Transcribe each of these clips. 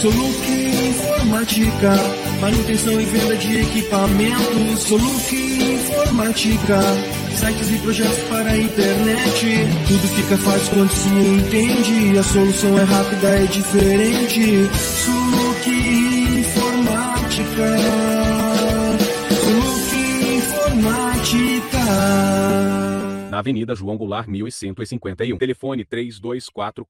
Soluc Informática, manutenção e venda de equipamentos. Soluc Informática, sites e projetos para a internet. Tudo fica fácil quando se entende. A solução é rápida, é diferente. Soluc Informática. Soluc Informática. Na Avenida João Goulart, 1151. Telefone 3244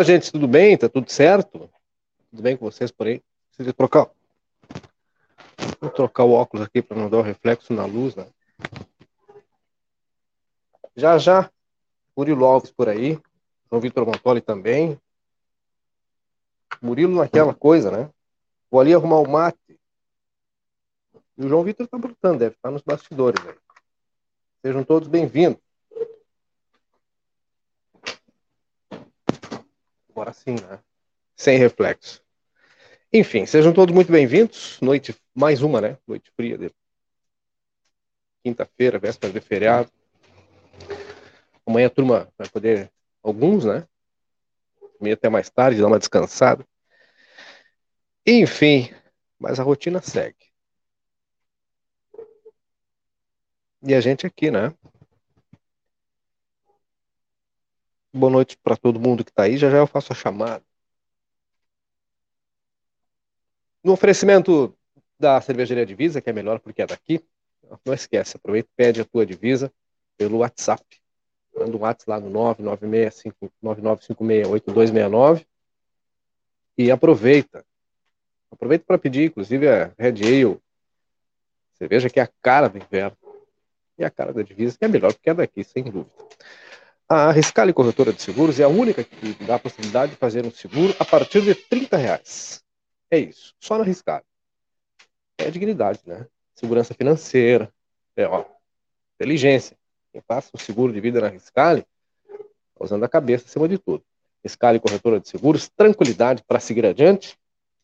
2818. Olá, gente, tudo bem? Tá tudo certo? Tudo bem com vocês por aí? Preciso trocar. Vou trocar o óculos aqui para não dar o reflexo na luz, né? Já já, Murilo Alves por aí, João Vitor Montoli também. Murilo naquela coisa, né? Vou ali arrumar o mate. E o João Vitor tá brotando, deve estar nos bastidores aí. Sejam todos bem-vindos. Agora sim, né? Sem reflexo. Enfim, sejam todos muito bem-vindos. Noite, mais uma, né? Noite fria de quinta-feira, véspera de feriado. Amanhã a turma vai poder, alguns, né? Meio até mais tarde, dar uma descansada. Enfim, mas a rotina segue. E a gente aqui, né? Boa noite para todo mundo que está aí. Já já eu faço a chamada. No oferecimento da cervejaria Divisa, que é melhor porque é daqui, não esquece, aproveita e pede a tua divisa pelo WhatsApp. Manda um WhatsApp lá no 996-9956-8269 e aproveita. Aproveita para pedir, inclusive, a Red Ale, cerveja que é a cara do inverno e a cara da divisa, que é melhor porque é daqui, sem dúvida. A Riscale Corretora de Seguros é a única que dá a possibilidade de fazer um seguro a partir de 30 reais. É isso, só na Riscale. É dignidade, né? Segurança financeira, é, ó, inteligência. Quem passa o seguro de vida na Riscale, tá usando a cabeça acima de tudo. Riscale Corretora de Seguros, tranquilidade para seguir adiante.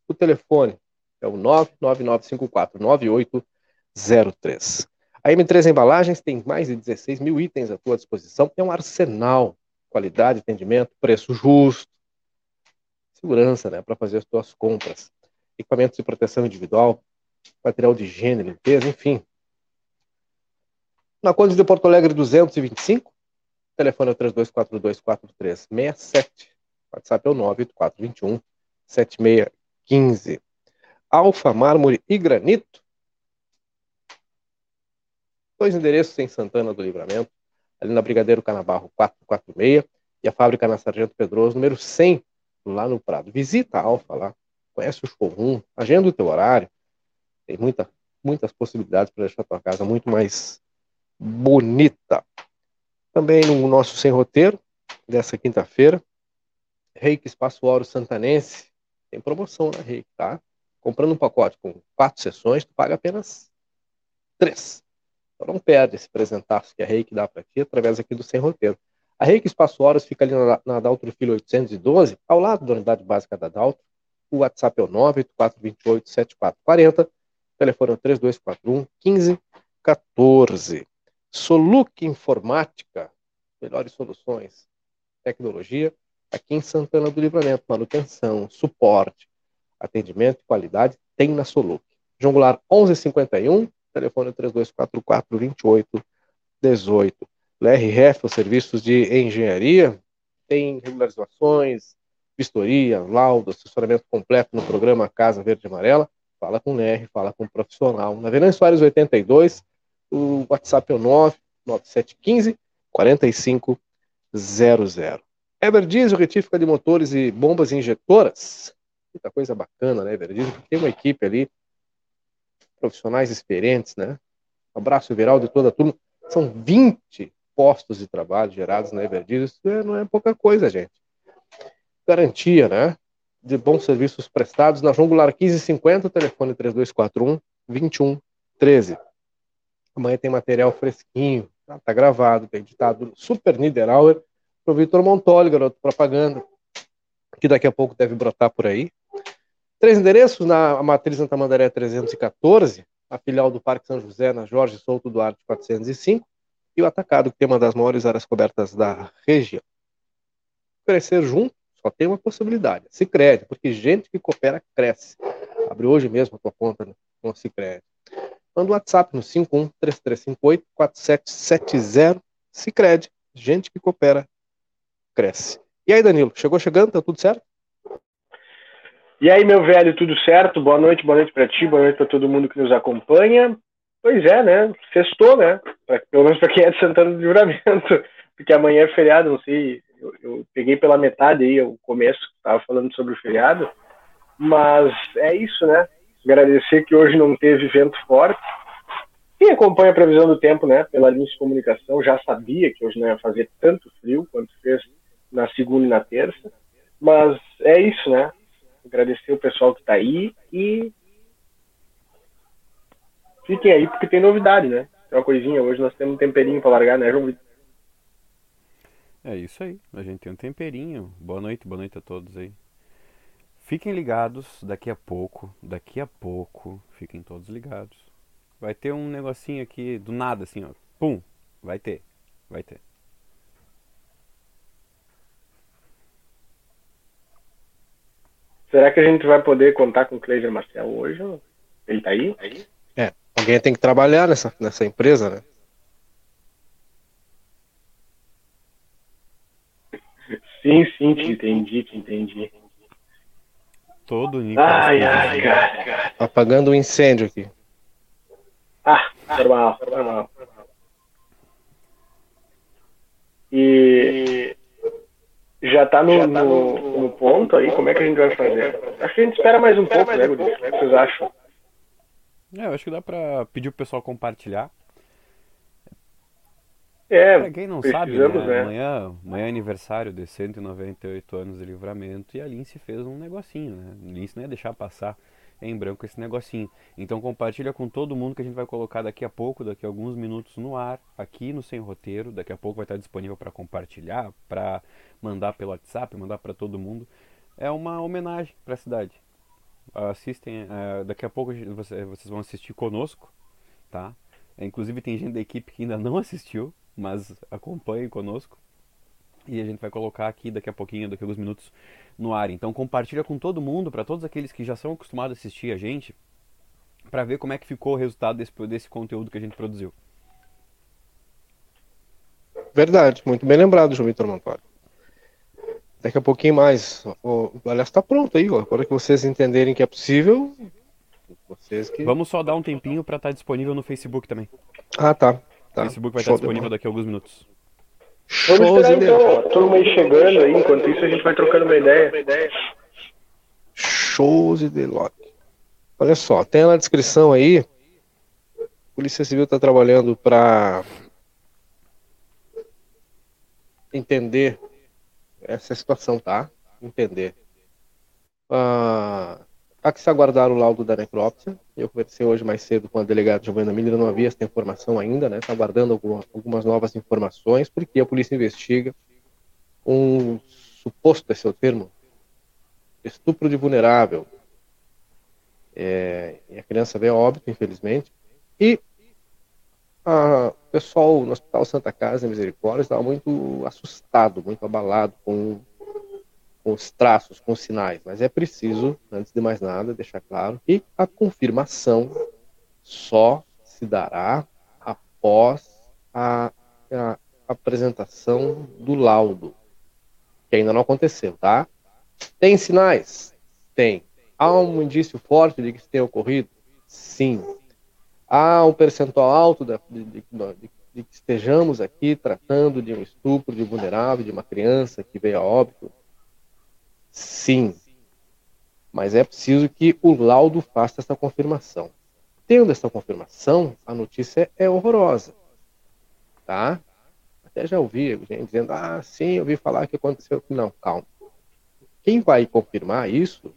O telefone é o 999549803. A M3 Embalagens tem mais de 16 mil itens à tua disposição. É um arsenal. Qualidade, atendimento, preço justo. Segurança, né? Para fazer as tuas compras. Equipamentos de proteção individual, material de higiene, limpeza, enfim. Na Conde de Porto Alegre 225, telefone é 32424367, WhatsApp é o 98421 7615. Alfa, mármore e granito, Dois endereços em Santana do Livramento, ali na Brigadeiro Canabarro 446 e a fábrica na Sargento Pedroso, número 100, lá no Prado. Visita a Alfa lá, conhece o showroom, agenda o teu horário. Tem muita, muitas possibilidades para deixar a tua casa muito mais bonita. Também no nosso sem roteiro dessa quinta-feira, Reiki Espaço Oro Santanense. Tem promoção na Reiki, tá? Comprando um pacote com quatro sessões, tu paga apenas três. Então não perde esse presentaço que a Reiki dá para ti através aqui do Sem Roteiro. A Reiki Espaço Horas fica ali na, na Daltro Filho 812, ao lado da unidade básica da Daltro. O WhatsApp é o 984287440. O telefone é o 3241 1514. Soluc Informática, melhores soluções, tecnologia, aqui em Santana do Livramento, manutenção, suporte, atendimento e qualidade, tem na Soluc. João Goulart 1151, telefone 3244-2818. LRF, os serviços de engenharia, tem regularizações, vistoria, laudo, assessoramento completo no programa Casa Verde Amarela. Fala com o NR, fala com o profissional. Na Venâncio Soares 82, o WhatsApp é o 99715 4500. Everdiesel, retífica de motores e bombas injetoras. Muita coisa bacana, né, Everdiesel? Tem uma equipe ali profissionais experientes, né? Abraço viral de toda a turma. São 20 postos de trabalho gerados na Everdiesel. Isso é, não é pouca coisa, gente. Garantia, né? De bons serviços prestados na João Goulart 1550, telefone 3241 2113. Amanhã tem material fresquinho, tá, tá gravado, tá editado Super Niederauer, pro Vitor Montoli, garoto propaganda, que daqui a pouco deve brotar por aí. Três endereços na Matriz Santa Mandaré 314, a filial do Parque São José na Jorge Souto Duarte 405 e o Atacado, que tem uma das maiores áreas cobertas da região. Crescer junto só tem uma possibilidade, se porque gente que coopera cresce. Abre hoje mesmo a tua conta com o Cicred. Manda um WhatsApp no 5133584770 Cicred. Gente que coopera cresce. E aí, Danilo, chegou chegando? Tá tudo certo? E aí, meu velho, tudo certo? Boa noite, boa noite para ti, boa noite para todo mundo que nos acompanha. Pois é, né? Sextou, né? Pra, pelo menos para quem é de Santana do Livramento, porque amanhã é feriado, não sei. Eu, eu peguei pela metade aí, o começo, estava falando sobre o feriado. Mas é isso, né? Agradecer que hoje não teve vento forte. Quem acompanha a previsão do tempo, né? Pela linha de comunicação, já sabia que hoje não ia fazer tanto frio quanto fez na segunda e na terça. Mas é isso, né? Agradecer o pessoal que está aí e fiquem aí porque tem novidade, né? Tem uma coisinha, hoje nós temos um temperinho para largar, né, João? É isso aí, a gente tem um temperinho. Boa noite, boa noite a todos aí. Fiquem ligados, daqui a pouco, daqui a pouco, fiquem todos ligados. Vai ter um negocinho aqui do nada, assim, ó. Pum! Vai ter, vai ter. Será que a gente vai poder contar com o Cleiser Marcel hoje? Ele tá aí? É, alguém tem que trabalhar nessa, nessa empresa, né? Sim, sim, te entendi, te entendi. Todo Nicolas. Ai, ai, cara. Apagando o um incêndio aqui. Ah, normal, normal. E já tá no, tá no, no, ponto aí, como é que a gente vai fazer? Acho que a gente espera mais um pouco, né, Gudis? O que vocês acham? É, eu acho que dá pra pedir pro pessoal compartilhar. É, Pra quem não sabe, né, né? amanhã, amanhã é aniversário de 198 anos de livramento e a Lince fez um negocinho, né? A Lince não ia deixar passar em branco esse negocinho. Então compartilha com todo mundo que a gente vai colocar daqui a pouco, daqui a alguns minutos no ar, aqui no Sem Roteiro. Daqui a pouco vai estar disponível para compartilhar, para mandar pelo WhatsApp, mandar para todo mundo. É uma homenagem para a cidade. Assistem, eh, daqui a pouco vocês vão assistir conosco, tá? Inclusive tem gente da equipe que ainda não assistiu, mas acompanhe conosco. E a gente vai colocar aqui daqui a pouquinho, daqui a alguns minutos, no ar. Então compartilha com todo mundo, para todos aqueles que já são acostumados a assistir a gente, para ver como é que ficou o resultado desse, desse conteúdo que a gente produziu. Verdade, muito bem lembrado, João Vitor Montoro. Daqui a pouquinho mais. O, aliás, está pronto aí, ó. Agora que vocês entenderem que é possível, vocês que. Vamos só dar um tempinho para estar disponível no Facebook também. Ah, tá. O tá. Facebook vai Show estar disponível daqui a alguns minutos. Vamos Shows esperar e então, a turma aí chegando aí, enquanto isso a gente vai trocando uma ideia. Shows e Delock. Olha só, tem na descrição aí. Polícia Civil está trabalhando para entender essa situação, tá? Entender. Ah, há que se aguardar o laudo da necrópsia. Eu conversei hoje mais cedo com a delegada Giovanna Miller, não havia essa informação ainda, né? Está aguardando alguma- algumas novas informações, porque a polícia investiga um suposto, esse é o termo, estupro de vulnerável. É, e a criança veio óbito, infelizmente. E a- o pessoal no Hospital Santa Casa Misericórdia estava muito assustado, muito abalado com, com os traços, com os sinais. Mas é preciso, antes de mais nada, deixar claro que a confirmação só se dará após a, a apresentação do laudo, que ainda não aconteceu, tá? Tem sinais? Tem. Há um indício forte de que isso tenha ocorrido? Sim. Há um percentual alto de, de- de- de que estejamos aqui tratando de um estupro de vulnerável, de uma criança que veio a óbito? Sim. Mas é preciso que o laudo faça essa confirmação. Tendo essa confirmação, a notícia é horrorosa. Tá? Até já ouvi gente dizendo, ah, sim, eu ouvi falar que aconteceu. Não, calma. Quem vai confirmar isso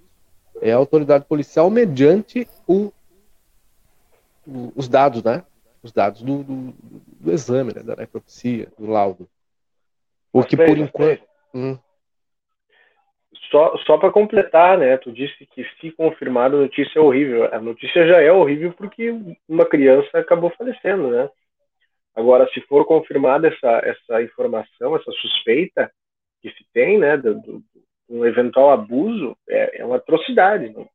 é a autoridade policial mediante o, o- os dados, né? Os dados do, do, do exame, né? da necropsia, do laudo. O que por enquanto. Hum, Só, só para completar, né? Tu disse que se confirmada a notícia é horrível. A notícia já é horrível porque uma criança acabou falecendo, né? Agora, se for confirmada essa, essa informação, essa suspeita que se tem, né, do, do, um eventual abuso, é, é uma atrocidade. Não,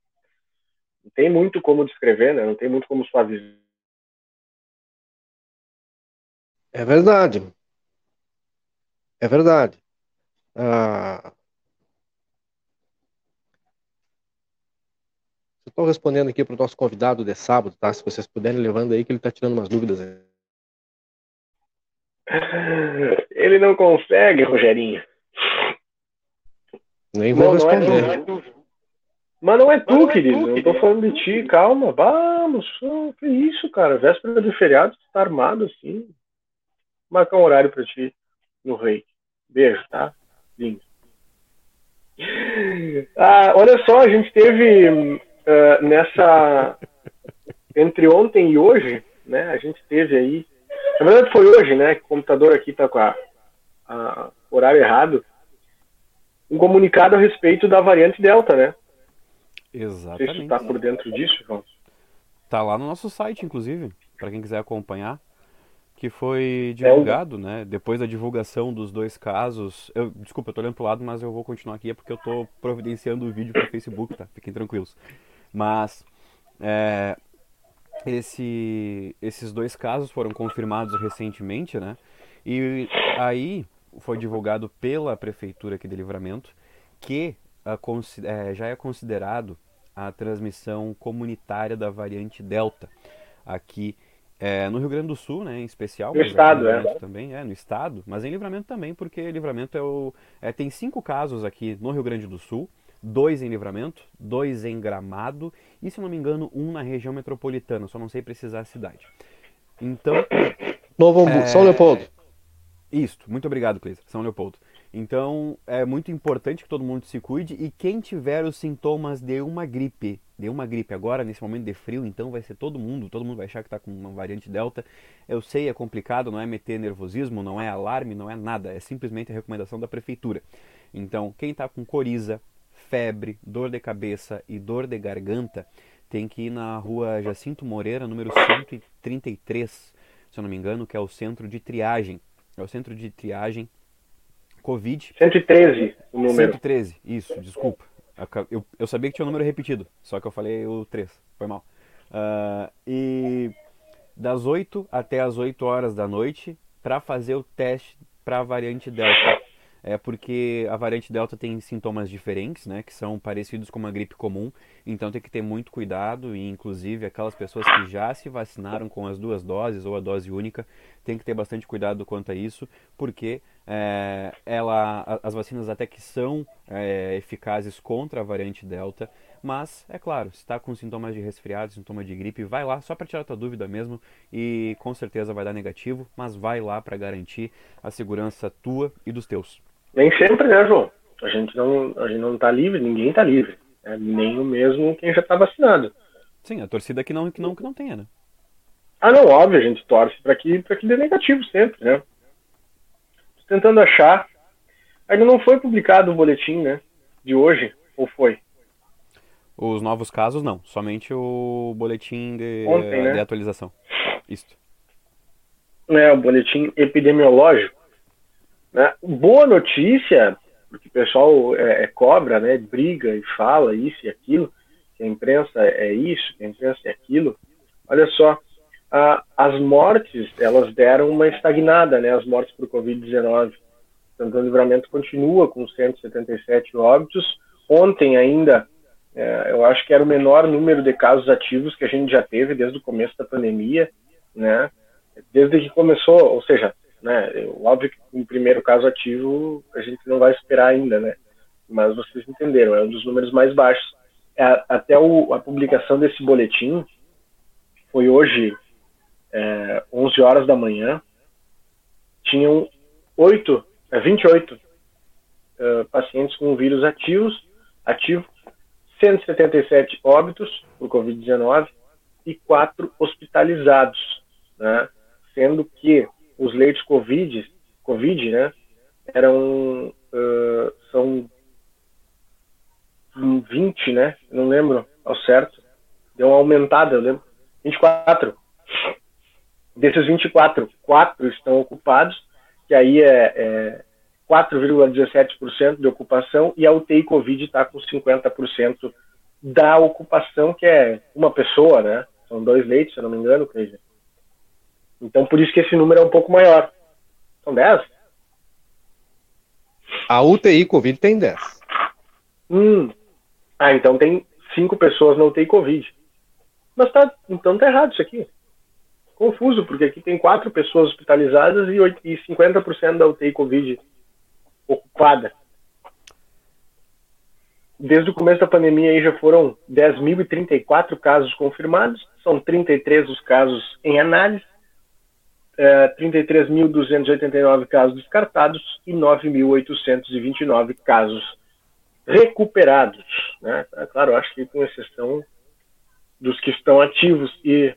não tem muito como descrever, né? Não tem muito como suavizar. É verdade. É verdade. Ah, estou respondendo aqui para o nosso convidado de sábado, tá? Se vocês puderem levando aí, que ele está tirando umas dúvidas. aí. Ele não consegue, Rogerinho. Nem vou Não, não é responder. tu. Mas não é tu, querido. Eu tô falando de ti. Calma. Vamos. Que isso, cara? Véspera de feriado, tu tá armado assim. Marcar um horário pra ti no rei. Beijo, tá? Lindo. Ah, olha só, a gente teve ah, nessa. Entre ontem e hoje, né? A gente teve aí. Na verdade foi hoje, né? Que o computador aqui tá com a, a horário errado. Um comunicado a respeito da variante Delta, né? Não sei se tu Exatamente. tá por dentro disso, João. Tá lá no nosso site, inclusive, para quem quiser acompanhar, que foi É divulgado, né? Depois da divulgação dos dois casos. Eu, desculpa, eu tô olhando pro lado, mas eu vou continuar aqui é porque eu tô providenciando o vídeo pro Facebook, tá? Fiquem tranquilos. Mas é, esse, esses dois casos foram confirmados recentemente, né? E aí foi divulgado pela prefeitura aqui de Livramento que a é, já é considerado a transmissão comunitária da variante Delta aqui é, no Rio Grande do Sul, né, em especial. No estado, é. Também, é, no estado, mas em Livramento também, porque Livramento é o, é, tem cinco casos aqui no Rio Grande do Sul, dois em Livramento, dois em Gramado e, se não me engano, um na região metropolitana, só não sei precisar a cidade. Então, Novo Hamburgo, É. São Leopoldo. Isso, muito obrigado, Cleiser. São Leopoldo. Então, é muito importante que todo mundo se cuide e quem tiver os sintomas de uma gripe, de uma gripe agora, nesse momento de frio, então vai ser todo mundo, todo mundo vai achar que está com uma variante Delta. Eu sei, é complicado, não é meter nervosismo, não é alarme, não é nada, é simplesmente a recomendação da prefeitura. Então, quem está com coriza, febre, dor de cabeça e dor de garganta, tem que ir na rua Jacinto Moreira, número 133, se eu não me engano, que é o centro de triagem. É o centro de triagem Covid. 113 o número. 113, isso, desculpa. Eu, eu sabia que tinha o um número repetido, só que eu falei o 3, foi mal. Uh, e das 8 até as 8 horas da noite para fazer o teste para a variante Delta. É porque a variante Delta tem sintomas diferentes, né, que são parecidos com uma gripe comum, então tem que ter muito cuidado e inclusive aquelas pessoas que já se vacinaram com as duas doses ou a dose única, tem que ter bastante cuidado quanto a isso, porque é, ela, as vacinas até que são é, eficazes contra a variante Delta, mas é claro, se está com sintomas de resfriado, sintomas de gripe, vai lá só para tirar tua dúvida mesmo e com certeza vai dar negativo, mas vai lá para garantir a segurança tua e dos teus. Nem sempre, né, João? A gente não, a gente não tá livre, ninguém está livre, né? nem o mesmo quem já está vacinado. Sim, a torcida que não que não que não tenha, né? Ah, não, óbvio, a gente torce para que para que dê negativo sempre, né? tentando achar. Ainda não foi publicado o boletim, né? De hoje, ou foi? Os novos casos não, somente o boletim de, Ontem, né? de atualização. Isso. É, o boletim epidemiológico. Né? Boa notícia, porque o pessoal é, é, cobra, né? Briga e fala isso e aquilo, que a imprensa é isso, que a imprensa é aquilo. Olha só, as mortes elas deram uma estagnada, né? As mortes por Covid-19. Então, o Livramento continua com 177 óbitos. Ontem ainda, é, eu acho que era o menor número de casos ativos que a gente já teve desde o começo da pandemia, né? Desde que começou, ou seja, né? Óbvio que o primeiro caso ativo a gente não vai esperar ainda, né? Mas vocês entenderam, é um dos números mais baixos. É, até o, a publicação desse boletim foi hoje, é, 11 horas da manhã, tinham 8, é, 28 uh, pacientes com vírus ativos, ativo, 177 óbitos por Covid-19 e 4 hospitalizados, né? sendo que os leitos COVID, COVID né, eram, uh, são 20, né, não lembro ao certo, deu uma aumentada, eu lembro, 24 Desses 24, 4 estão ocupados, que aí é, é 4,17% de ocupação, e a UTI Covid está com 50% da ocupação, que é uma pessoa, né? São dois leitos, se eu não me engano, Cleide. Então, por isso que esse número é um pouco maior. São 10? A UTI Covid tem 10. Hum. Ah, então tem 5 pessoas na UTI Covid. Mas tá, então tá errado isso aqui confuso, porque aqui tem quatro pessoas hospitalizadas e 50% da UTI Covid ocupada. Desde o começo da pandemia aí já foram 10.034 casos confirmados, são 33 os casos em análise, é, 33.289 casos descartados e 9.829 casos recuperados. Né? É claro, acho que com exceção dos que estão ativos e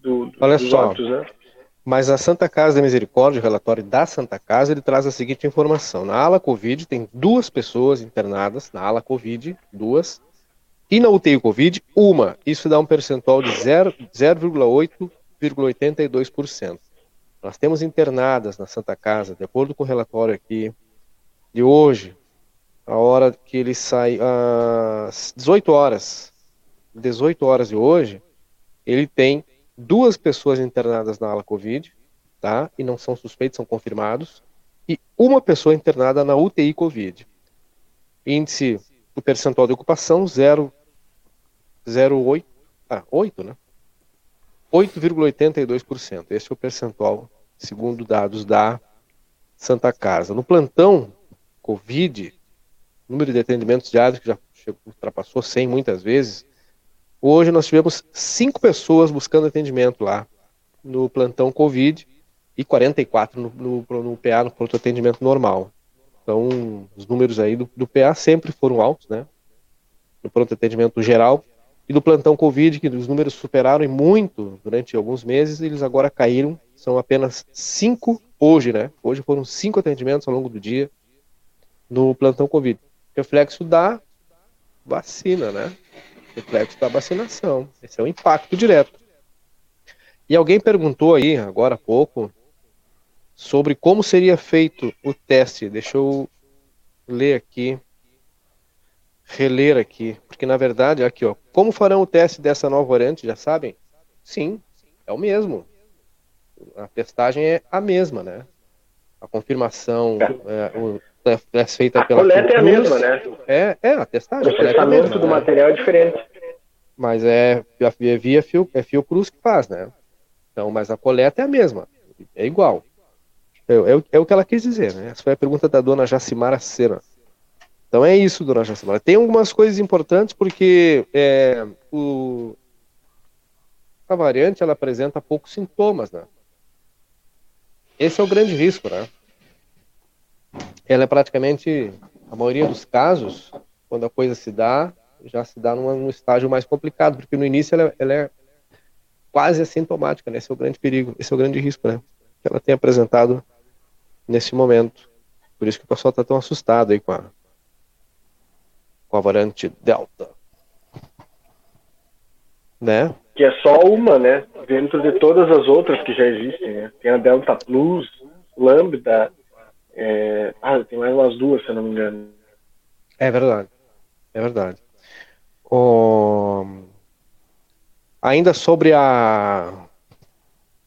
do, do, Olha só, óbitos, né? Mas a Santa Casa da Misericórdia, o relatório da Santa Casa, ele traz a seguinte informação. Na ala Covid tem duas pessoas internadas, na ala Covid, duas, e na UTI Covid, uma. Isso dá um percentual de 0,8,82%. Nós temos internadas na Santa Casa, de acordo com o relatório aqui de hoje, a hora que ele sai, às 18 horas, 18 horas de hoje, ele tem duas pessoas internadas na ala Covid, tá? E não são suspeitos, são confirmados. E uma pessoa internada na UTI Covid. Índice do percentual de ocupação 0,08, ah, 8, né? 8,82%. Esse é o percentual, segundo dados da Santa Casa. No plantão Covid, número de atendimentos diários que já ultrapassou 100 muitas vezes, Hoje nós tivemos cinco pessoas buscando atendimento lá no plantão Covid e 44 no, no, no PA, no pronto atendimento normal. Então, os números aí do, do PA sempre foram altos, né? No pronto atendimento geral e do plantão Covid, que os números superaram muito durante alguns meses, eles agora caíram, são apenas cinco hoje, né? Hoje foram cinco atendimentos ao longo do dia no plantão Covid. Reflexo da vacina, né? Reflexo da vacinação. Esse é o impacto direto. E alguém perguntou aí, agora há pouco, sobre como seria feito o teste. Deixa eu ler aqui, reler aqui, porque na verdade, aqui ó, como farão o teste dessa nova variante, já sabem? Sim, é o mesmo. A testagem é a mesma, né? A confirmação é, o, é, é feita a pela coleta é a mesma, né? É, é a testagem. O a é a processamento mesma, do né? material é diferente. Mas é, é via fio, é fio cruz que faz, né? Então, mas a coleta é a mesma, é igual. É, é, o- é o que ela quis dizer, né? Essa foi a pergunta da dona Jacimara Sena. Então é isso, dona Jacimara. Tem algumas coisas importantes porque é, o, a variante ela apresenta poucos sintomas, né? Esse é o grande risco, né? Ela é praticamente, a maioria dos casos, quando a coisa se dá, já se dá num, num estágio mais complicado, porque no início ela, ela é quase assintomática, né? Esse é o grande perigo, esse é o grande risco, né? Que ela tem apresentado nesse momento. Por isso que o pessoal está tão assustado aí com a, com a variante Delta. Né? Que é só uma, né? Dentro de todas as outras que já existem, né? Tem a Delta Plus, Lambda, é... ah, tem mais umas duas, se eu não me engano. É verdade. É verdade. O- Ainda sobre a...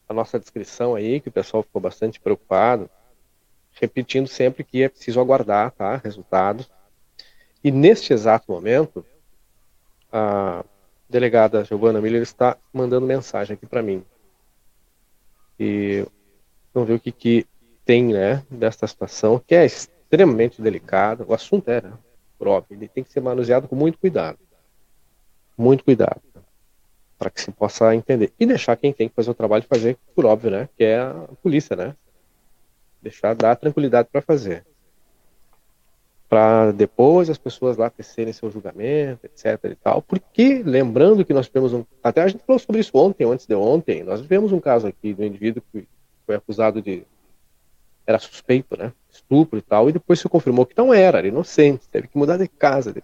a nossa descrição aí, que o pessoal ficou bastante preocupado, repetindo sempre que é preciso aguardar, tá? Resultados. E neste exato momento, a delegada Giovana Miller está mandando mensagem aqui para mim. E vamos ver o que, que tem, né, desta situação, que é extremamente delicada. O assunto é, né, por óbvio, ele tem que ser manuseado com muito cuidado. Muito cuidado. Para que se possa entender. E deixar quem tem que fazer o trabalho fazer, por óbvio, né, que é a polícia, né. Deixar, dar tranquilidade para fazer para depois as pessoas lá tecerem seu julgamento, etc e tal. Porque, lembrando que nós tivemos um... Até a gente falou sobre isso ontem, antes de ontem, nós tivemos um caso aqui do indivíduo que foi acusado de... Era suspeito, né? Estupro e tal, e depois se confirmou que não era, era inocente, teve que mudar de casa.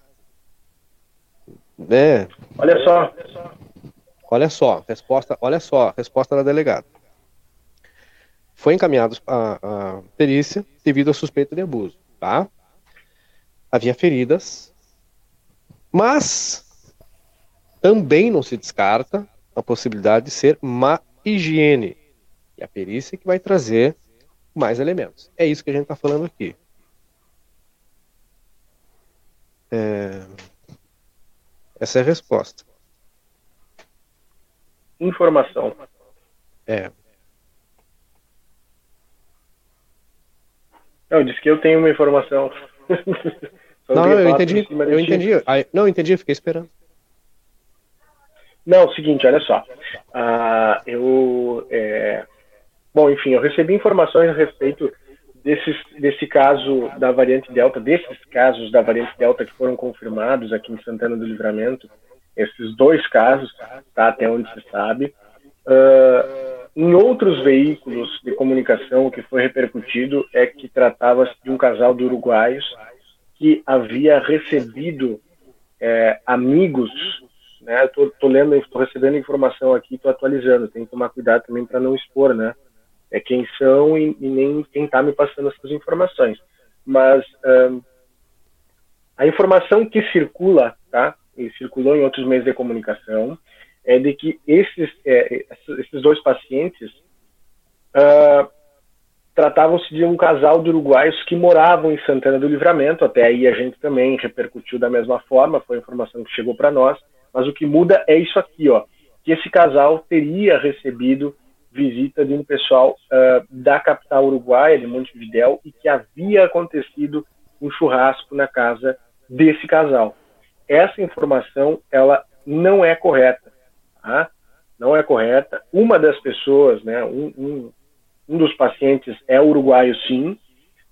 Né? Olha só, Olha só, resposta, olha só, resposta da delegada. Foi encaminhado a, a perícia devido à suspeita de abuso, tá? Havia feridas, mas também não se descarta a possibilidade de ser má higiene. E a perícia que vai trazer mais elementos. É isso que a gente está falando aqui. É, Essa é a resposta. informação. É, Não, disse que eu tenho uma informação. Não, eu entendi. Eu entendi. Não, eu entendi, eu fiquei esperando. Não, é o seguinte, olha só. Ah, eu, é, bom, enfim, eu recebi informações a respeito desses, desse caso da variante Delta, desses casos da variante Delta que foram confirmados aqui em Santana do Livramento, esses dois casos, tá, até onde se sabe. Ah, em outros veículos de comunicação, o que foi repercutido é que tratava-se de um casal de uruguaios que havia recebido é, amigos né? Eu tô, tô lendo, estou recebendo informação aqui, tô atualizando. Tem que tomar cuidado também para não expor, né? É quem são e, e nem quem tá me passando essas informações. Mas ahn, a informação que circula, tá? E circulou em outros meios de comunicação, é de que esses, é, esses dois pacientes ah, tratavam-se de um casal de uruguaios que moravam em Santana do Livramento. Até aí a gente também repercutiu da mesma forma, foi a informação que chegou para nós. Mas o que muda é isso aqui, ó, que esse casal teria recebido visita de um pessoal ah, da capital uruguaia, de Montevidéu, e que havia acontecido um churrasco na casa desse casal. Essa informação, ela não é correta, tá? Não é correta. Uma das pessoas, né, um, um, um dos pacientes é uruguaio, sim,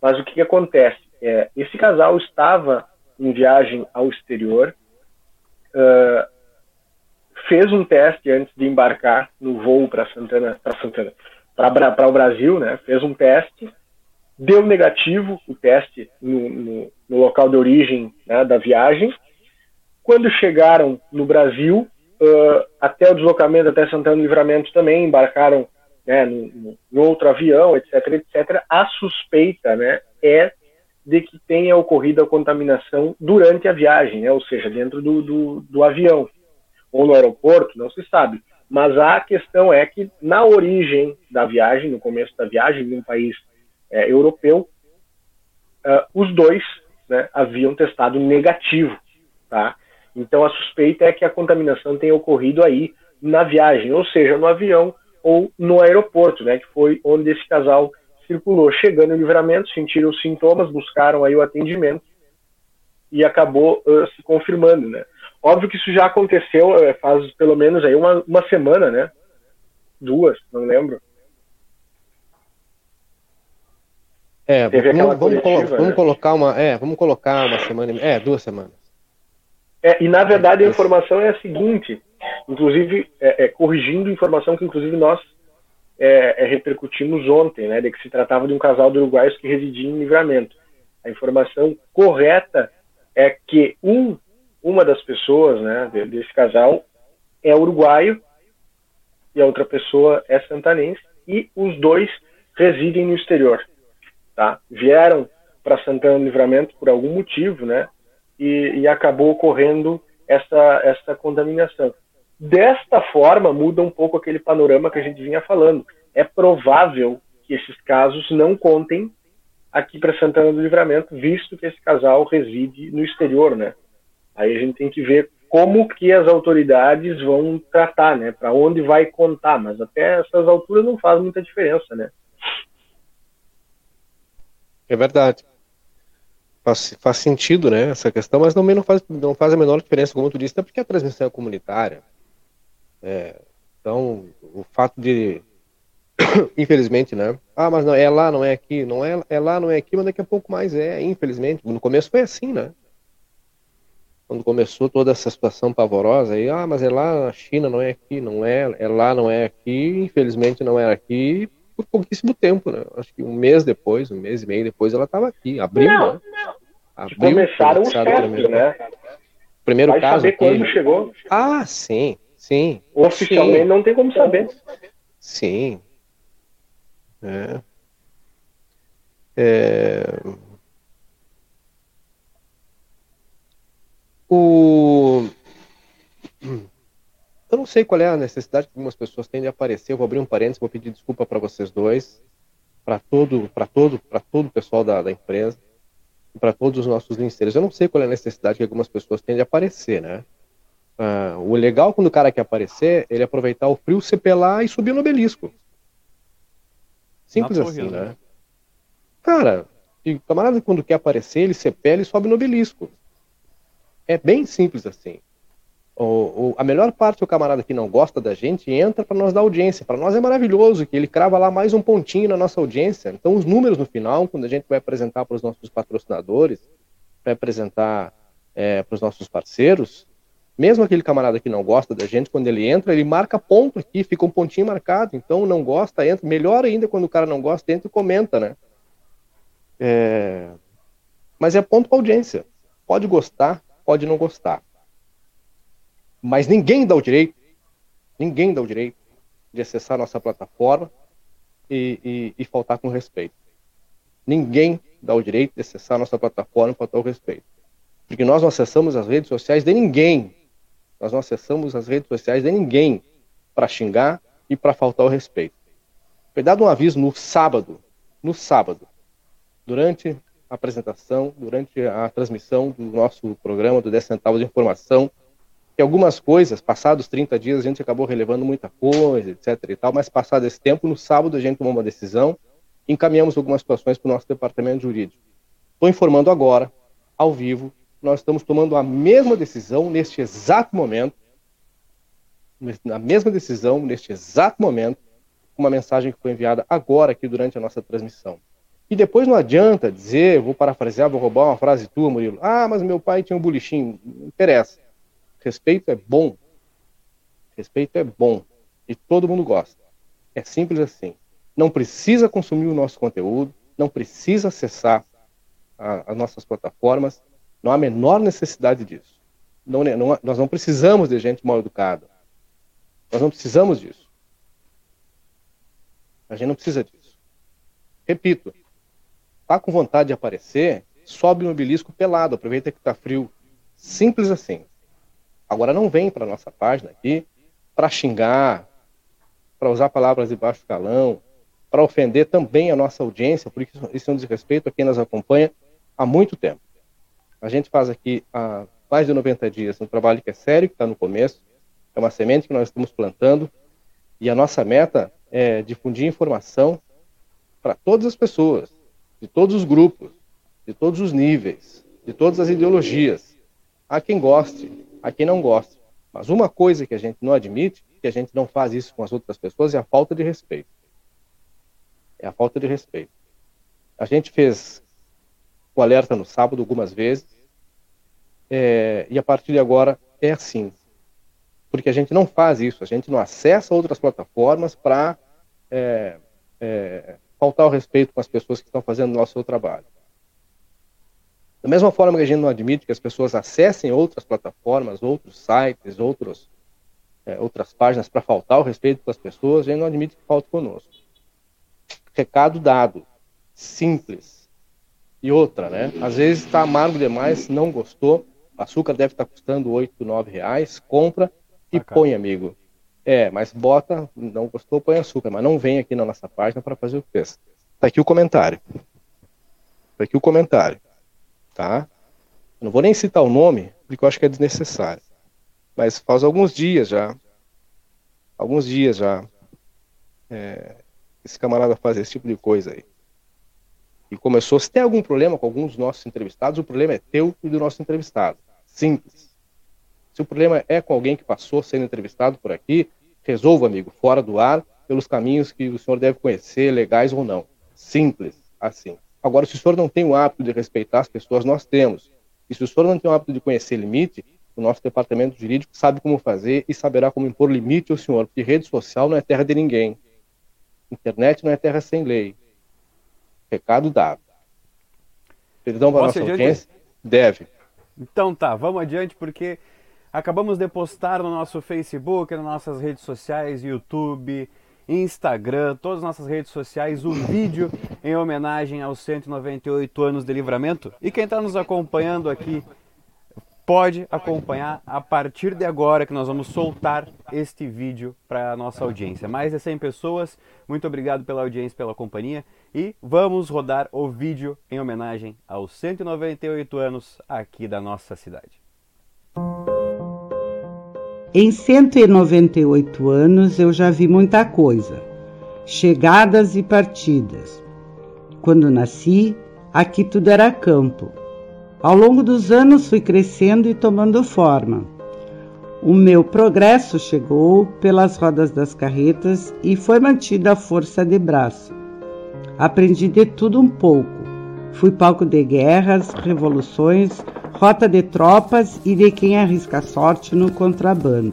mas o que, que acontece? É, esse casal estava em viagem ao exterior, uh, fez um teste antes de embarcar no voo para Santana, para Santana, para o Brasil, né? Fez um teste, deu negativo o teste no, no, no local de origem né, da viagem. Quando chegaram no Brasil, uh, até o deslocamento até Santana do Livramento também embarcaram né, no, outro avião, etc, etc. A suspeita, né, é de que tenha ocorrido a contaminação durante a viagem, né, ou seja, dentro do, do, do avião ou no aeroporto, não se sabe. Mas a questão é que na origem da viagem, no começo da viagem, em um país é, europeu, uh, os dois né, haviam testado negativo, tá? Então a suspeita é que a contaminação tenha ocorrido aí na viagem, ou seja, no avião ou no aeroporto, né, que foi onde esse casal circulou. Chegando em livramento, sentiram os sintomas, buscaram aí o atendimento e acabou uh, se confirmando, né? Óbvio que isso já aconteceu uh, faz pelo menos aí uma, uma semana, né? Duas, não lembro. É, vamos, vamos, colo vamos né? colocar uma, é, vamos colocar uma semana, é, duas semanas. É, e na verdade a informação é a seguinte, inclusive é, é, corrigindo informação que inclusive nós é, é, repercutimos ontem, né, de que se tratava de um casal de uruguaios que residia em Livramento. A informação correta é que um, uma das pessoas, né, desse casal é uruguaio e a outra pessoa é santanense e os dois residem no exterior, tá? Vieram para Santana do Livramento por algum motivo, né? e, e acabou ocorrendo essa, essa contaminação. Desta forma, muda um pouco aquele panorama que a gente vinha falando. É provável que esses casos não contem aqui para Santana do Livramento, visto que esse casal reside no exterior, né? Aí a gente tem que ver como que as autoridades vão tratar, né? Para onde vai contar, mas até essas alturas não faz muita diferença, né? É verdade faz, faz sentido, né, essa questão, mas também não faz, não faz a menor diferença, como tu disse, até porque a transmissão é comunitária. É, então, o fato de, infelizmente, né, ah, mas não, é lá, não é aqui, não é, é lá, não é aqui, mas daqui a pouco mais é, infelizmente. No começo foi assim, né? Quando começou toda essa situação pavorosa, aí, ah, mas é lá na China, não é aqui, não é, é lá, não é aqui, infelizmente não é aqui, por pouquíssimo tempo, né? Acho que um mês depois, um mês e meio depois, ela estava aqui. Abriu, não, né? Abriu, começaram os testes, primeiro, né? Primeiro Vai caso. saber aqui. quando chegou. Ah, sim, sim. Oficialmente sim. não tem como saber. Sim. É. É... O... Eu não sei qual é a necessidade que algumas pessoas têm de aparecer. Eu vou abrir um parênteses, vou pedir desculpa para vocês dois, para todo, para todo, para todo o pessoal da, da empresa, para todos os nossos linceiros. Eu não sei qual é a necessidade que algumas pessoas têm de aparecer, né? Ah, o legal quando o cara quer aparecer, ele aproveitar o frio, se pelar e subir no obelisco. Simples assim, né? Cara, o camarada quando quer aparecer, ele se pela e sobe no obelisco. É bem simples assim. O, o, a melhor parte do camarada que não gosta da gente entra para nós dar audiência. Para nós é maravilhoso que ele crava lá mais um pontinho na nossa audiência. Então, os números no final, quando a gente vai apresentar para os nossos patrocinadores, vai apresentar é, para os nossos parceiros, mesmo aquele camarada que não gosta da gente, quando ele entra, ele marca ponto aqui, fica um pontinho marcado. Então, não gosta, entra. Melhor ainda quando o cara não gosta, entra e comenta, né? É... Mas é ponto para audiência. Pode gostar, pode não gostar. Mas ninguém dá o direito, ninguém dá o direito de acessar nossa plataforma e, e, e faltar com respeito. Ninguém dá o direito de acessar nossa plataforma e faltar com respeito. Porque nós não acessamos as redes sociais de ninguém. Nós não acessamos as redes sociais de ninguém para xingar e para faltar o respeito. Foi dado um aviso no sábado, no sábado, durante a apresentação, durante a transmissão do nosso programa do 10 centavos de informação, que algumas coisas, passados 30 dias, a gente acabou relevando muita coisa, etc e tal, mas passado esse tempo, no sábado a gente tomou uma decisão, encaminhamos algumas situações para o nosso departamento jurídico. Estou informando agora, ao vivo, nós estamos tomando a mesma decisão neste exato momento, na mesma decisão, neste exato momento, uma mensagem que foi enviada agora aqui durante a nossa transmissão. E depois não adianta dizer, vou parafrasear, vou roubar uma frase tua, Murilo. Ah, mas meu pai tinha um bolichinho. Não interessa. Respeito é bom. Respeito é bom. E todo mundo gosta. É simples assim. Não precisa consumir o nosso conteúdo, não precisa acessar as nossas plataformas, não há a menor necessidade disso. Não, não, nós não precisamos de gente mal educada. Nós não precisamos disso. A gente não precisa disso. Repito, tá com vontade de aparecer, sobe no obelisco pelado, aproveita que está frio. Simples assim. Agora não vem para nossa página aqui para xingar, para usar palavras de baixo calão, para ofender também a nossa audiência, porque isso é um desrespeito a quem nos acompanha há muito tempo. A gente faz aqui há mais de 90 dias um trabalho que é sério, que está no começo, é uma semente que nós estamos plantando, e a nossa meta é difundir informação para todas as pessoas, de todos os grupos, de todos os níveis, de todas as ideologias. Há quem goste, há quem não goste. Mas uma coisa que a gente não admite, que a gente não faz isso com as outras pessoas, é a falta de respeito. É a falta de respeito. A gente fez o alerta no sábado algumas vezes, é, e a partir de agora é assim. Porque a gente não faz isso, a gente não acessa outras plataformas para é, é, faltar o respeito com as pessoas que estão fazendo o nosso trabalho. Da mesma forma que a gente não admite que as pessoas acessem outras plataformas, outros sites, outros, é, outras páginas para faltar o respeito com as pessoas, a gente não admite que falte conosco. Recado dado, simples. E outra, né? Às vezes está amargo demais, não gostou, o açúcar deve estar tá custando 8, 9 reais, compra e ah, põe, amigo. É, mas bota, não gostou, põe açúcar, mas não vem aqui na nossa página para fazer o que fez. Tá aqui o comentário. Tá aqui o comentário. Tá? Eu não vou nem citar o nome, porque eu acho que é desnecessário. Mas faz alguns dias já. Alguns dias já. É, esse camarada faz esse tipo de coisa aí. E começou, se tem algum problema com alguns dos nossos entrevistados, o problema é teu e do nosso entrevistado. Simples. Se o problema é com alguém que passou sendo entrevistado por aqui, resolva, amigo, fora do ar, pelos caminhos que o senhor deve conhecer, legais ou não. Simples, assim. Agora, se o senhor não tem o hábito de respeitar as pessoas, nós temos. E se o senhor não tem o hábito de conhecer limite, o nosso departamento jurídico sabe como fazer e saberá como impor limite ao senhor, porque rede social não é terra de ninguém. Internet não é terra sem lei. Recado dado. Perdão para nossa audiência? Deve. Então tá, vamos adiante porque acabamos de postar no nosso Facebook, nas nossas redes sociais, YouTube, Instagram, todas as nossas redes sociais, o vídeo em homenagem aos 198 anos de livramento. E quem está nos acompanhando aqui pode acompanhar a partir de agora que nós vamos soltar este vídeo para a nossa audiência. Mais de 100 pessoas, muito obrigado pela audiência, pela companhia e vamos rodar o vídeo em homenagem aos 198 anos aqui da nossa cidade. Em 198 anos eu já vi muita coisa, chegadas e partidas. Quando nasci, aqui tudo era campo ao longo dos anos fui crescendo e tomando forma. O meu progresso chegou pelas rodas das carretas e foi mantida a força de braço. Aprendi de tudo um pouco. Fui palco de guerras, revoluções, rota de tropas e de quem arrisca sorte no contrabando.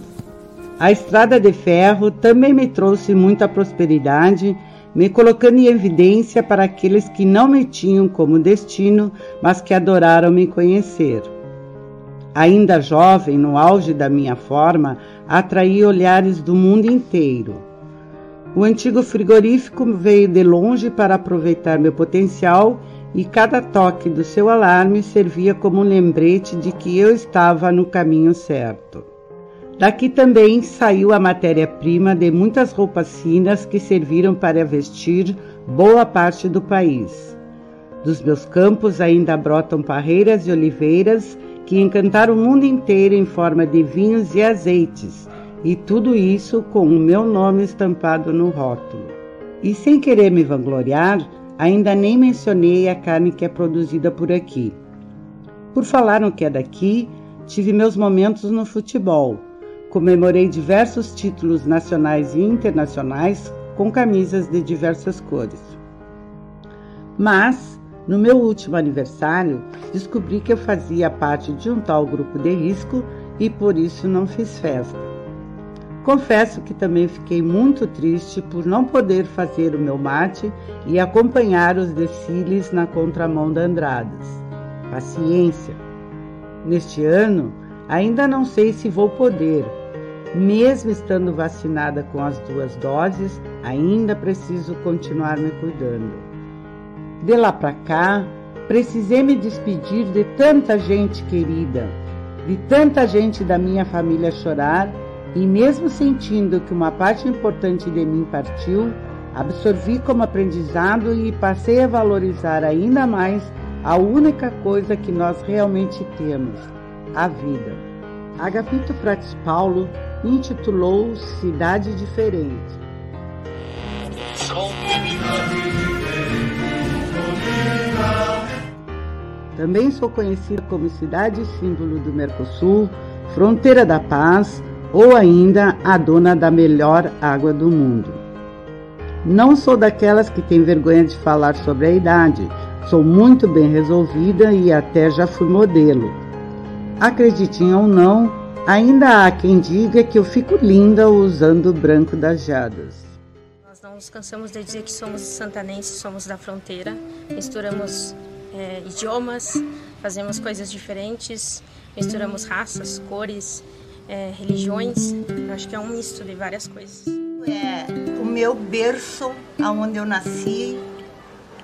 A estrada de ferro também me trouxe muita prosperidade me colocando em evidência para aqueles que não me tinham como destino, mas que adoraram me conhecer. Ainda jovem, no auge da minha forma, atraí olhares do mundo inteiro. O antigo frigorífico veio de longe para aproveitar meu potencial e cada toque do seu alarme servia como um lembrete de que eu estava no caminho certo. Daqui também saiu a matéria-prima de muitas roupas finas que serviram para vestir boa parte do país. Dos meus campos ainda brotam parreiras e oliveiras que encantaram o mundo inteiro em forma de vinhos e azeites, e tudo isso com o meu nome estampado no rótulo. E sem querer me vangloriar, ainda nem mencionei a carne que é produzida por aqui. Por falar no que é daqui, tive meus momentos no futebol Comemorei diversos títulos nacionais e internacionais com camisas de diversas cores. Mas, no meu último aniversário, descobri que eu fazia parte de um tal grupo de risco e por isso não fiz festa. Confesso que também fiquei muito triste por não poder fazer o meu mate e acompanhar os desfiles na contramão da Andradas. Paciência. Neste ano, ainda não sei se vou poder. Mesmo estando vacinada com as duas doses, ainda preciso continuar me cuidando. De lá para cá, precisei me despedir de tanta gente querida Vi tanta gente da minha família chorar e, mesmo sentindo que uma parte importante de mim partiu, absorvi como aprendizado e passei a valorizar ainda mais a única coisa que nós realmente temos: a vida. Agapito Frates Paulo intitulou Cidade Diferente. Também sou conhecida como cidade símbolo do Mercosul, fronteira da paz ou ainda a dona da melhor água do mundo. Não sou daquelas que têm vergonha de falar sobre a idade. Sou muito bem resolvida e até já fui modelo. Acreditem ou não, ainda há quem diga que eu fico linda usando o branco das jadas. Nós não nos cansamos de dizer que somos santanenses, somos da fronteira, misturamos é, idiomas, fazemos coisas diferentes, misturamos raças, cores, é, religiões. Eu acho que é um misto de várias coisas. É o meu berço, aonde eu nasci.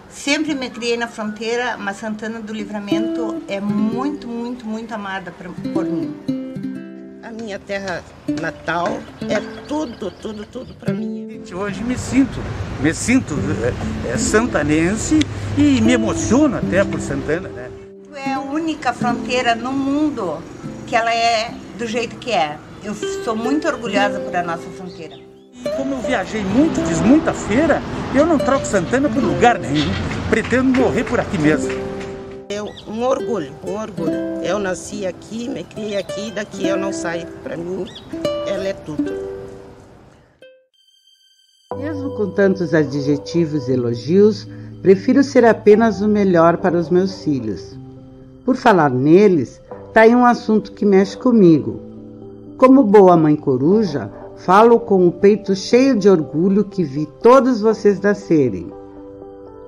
Sempre me criei na fronteira, mas Santana do Livramento é muito, muito, muito amada por mim. Minha terra natal é tudo, tudo, tudo para mim. Hoje me sinto, me sinto é, é, santanense e me emociono até por Santana, né? É a única fronteira no mundo que ela é do jeito que é. Eu sou muito orgulhosa por a nossa fronteira. Como eu viajei muito, fiz muita feira, eu não troco Santana por lugar nenhum. Pretendo morrer por aqui mesmo. É um orgulho, um orgulho. Eu nasci aqui, me criei aqui, daqui eu não saio. Para mim, ela é tudo. Mesmo com tantos adjetivos e elogios, Prefiro ser apenas o melhor para os meus filhos. Por falar neles, tá aí um assunto que mexe comigo. Como boa mãe coruja, falo com o peito cheio de orgulho que vi todos vocês nascerem.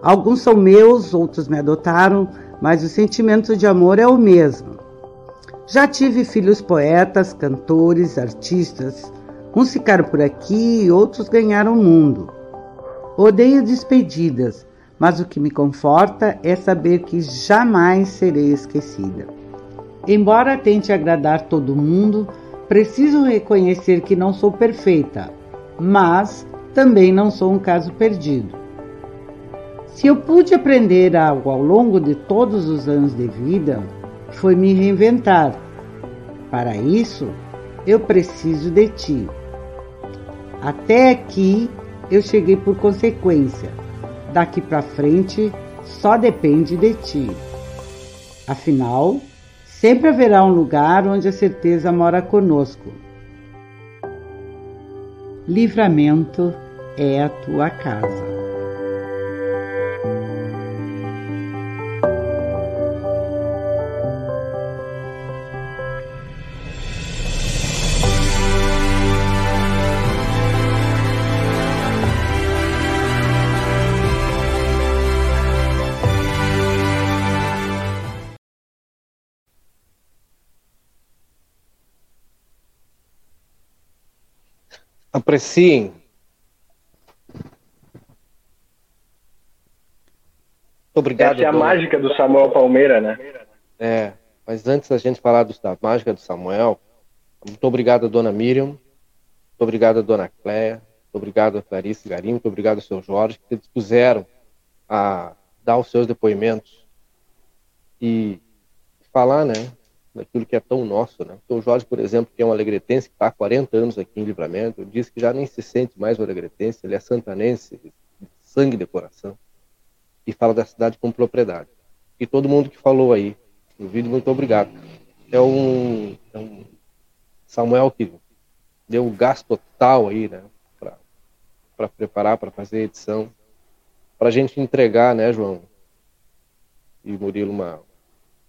Alguns são meus, outros me adotaram, mas o sentimento de amor é o mesmo. Já tive filhos poetas, cantores, artistas. Uns ficaram por aqui e outros ganharam o mundo. Odeio despedidas, mas o que me conforta é saber que jamais serei esquecida. Embora tente agradar todo mundo, preciso reconhecer que não sou perfeita, mas também não sou um caso perdido. Se eu pude aprender algo ao longo de todos os anos de vida, foi me reinventar. Para isso, eu preciso de ti. Até aqui eu cheguei por consequência daqui para frente só depende de ti. Afinal, sempre haverá um lugar onde a certeza mora conosco. Livramento é a tua casa. Apreciem. Obrigado. Essa é a mágica do Samuel Palmeira, né? É, mas antes da gente falar do, da mágica do Samuel, muito obrigado, dona Miriam. Muito obrigado, dona Cléia. Muito obrigado, Clarice Garim. Muito obrigado, seu Jorge, que dispuseram a dar os seus depoimentos e falar, né, daquilo que é tão nosso. Né? O Jorge, por exemplo, que é um alegretense, que está há 40 anos aqui em Livramento, diz que já nem se sente mais um alegretense, ele é santanense, sangue de coração, e fala da cidade com propriedade. E todo mundo que falou aí no vídeo, muito obrigado. É um, é um Samuel que deu o gás total aí, né, para para preparar, para fazer a edição, para a gente entregar, né, João e Murilo, uma,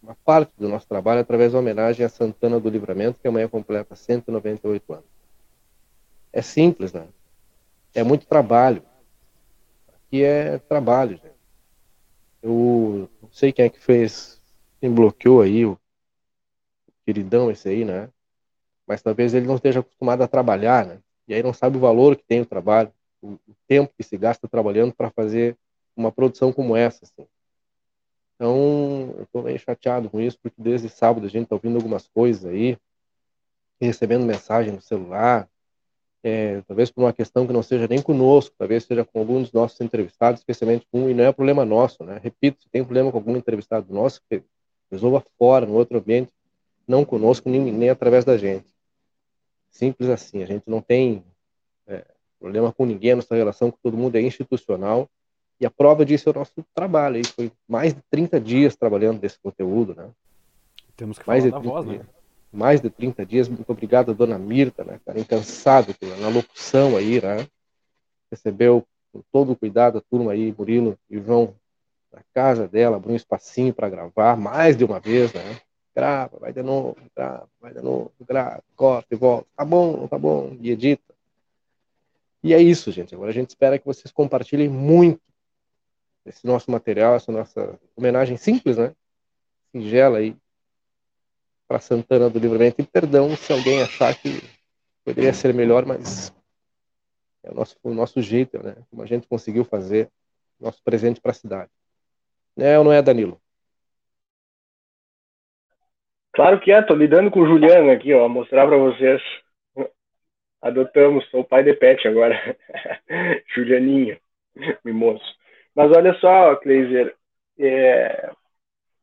uma parte do nosso trabalho através da homenagem a Santana do Livramento, que amanhã completa 198 anos. É simples, né? É muito trabalho. Aqui é trabalho, gente. Eu não sei quem é que fez, quem bloqueou aí, o queridão esse aí, né? Mas talvez ele não esteja acostumado a trabalhar, né? E aí não sabe o valor que tem o trabalho, o, o tempo que se gasta trabalhando para fazer uma produção como essa, assim. Então, eu estou meio chateado com isso, porque desde sábado a gente está ouvindo algumas coisas aí, recebendo mensagem no celular, é, talvez por uma questão que não seja nem conosco, talvez seja com alguns dos nossos entrevistados, especialmente com um, e não é problema nosso, né? Repito, se tem problema com algum entrevistado nosso, resolva fora, no outro ambiente, não conosco, nem, nem através da gente. Simples assim, a gente não tem é, problema com ninguém, nossa relação com todo mundo é institucional, e a prova disso é o nosso trabalho. Aí foi mais de 30 dias trabalhando desse conteúdo, né? Temos que mais falar de da voz, dias. né? Mais de 30 dias. Muito obrigado, dona Mirta, né, cara? Incansável na locução aí, né? Recebeu com todo o cuidado a turma aí, Murilo e João, na casa dela, abriu um espacinho para gravar mais de uma vez, né? Grava, vai de novo, grava, vai de novo, grava, corta e volta. Tá bom, tá bom, e edita. E é isso, gente. Agora a gente espera que vocês compartilhem muito esse nosso material, essa nossa homenagem simples, né? Singela aí para Santana do Livramento. E perdão se alguém achar que poderia ser melhor, mas é o nosso, o nosso jeito, né? Como a gente conseguiu fazer nosso presente para a cidade. É ou não é, Danilo? Claro que é, tô lidando com o Juliano aqui, ó, mostrar para vocês. Adotamos, sou pai de pet agora. Julianinho, mimoso. Mas olha só, Kleiser, é...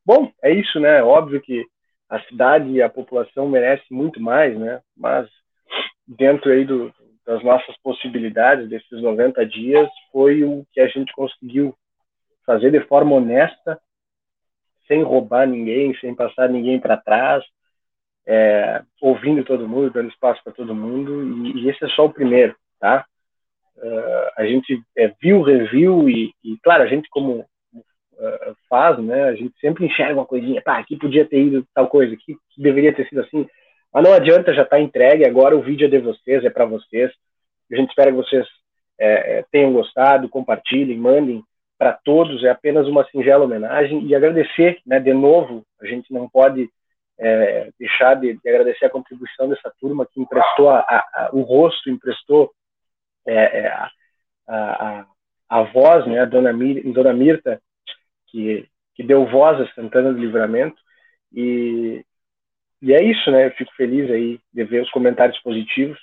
bom, é isso, né? Óbvio que a cidade e a população merece muito mais, né? Mas dentro aí do, das nossas possibilidades desses 90 dias foi o que a gente conseguiu fazer de forma honesta, sem roubar ninguém, sem passar ninguém para trás, é, ouvindo todo mundo, dando espaço para todo mundo, e, e, esse é só o primeiro, tá? Uh, a gente é, viu, reviu, e, e, claro, a gente como uh, faz, né, a gente sempre enxerga uma coisinha, pá, aqui podia ter ido tal coisa, aqui deveria ter sido assim, mas não adianta, já está entregue, agora o vídeo é de vocês, é para vocês, a gente espera que vocês é, tenham gostado, compartilhem, mandem para todos, é apenas uma singela homenagem, e agradecer, né, de novo, a gente não pode é, deixar de, de, agradecer a contribuição dessa turma que emprestou a, a, o rosto, emprestou é, é, a, a, a, voz, né, a dona, Mir, dona Mirta, que, que deu voz a Santana do Livramento, e, e é isso, né, eu fico feliz aí de ver os comentários positivos,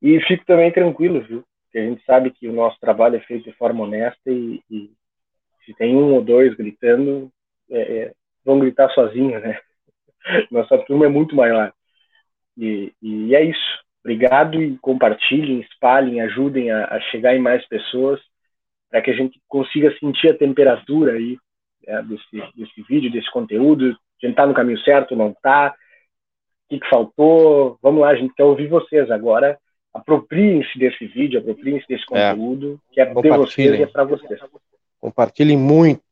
e fico também tranquilo, viu, porque a gente sabe que o nosso trabalho é feito de forma honesta e, e se tem um ou dois gritando, é, é, vão gritar sozinhos, né? Nossa turma é muito maior. E, e é isso. Obrigado e compartilhem, espalhem, ajudem a, a chegar em mais pessoas para que a gente consiga sentir a temperatura aí é, desse, desse vídeo, desse conteúdo. A gente está no caminho certo, não está? O que, que faltou? Vamos lá, a gente quer ouvir vocês agora. Apropriem-se desse vídeo, apropriem-se desse conteúdo, é. que é de vocês e é para vocês. Compartilhem muito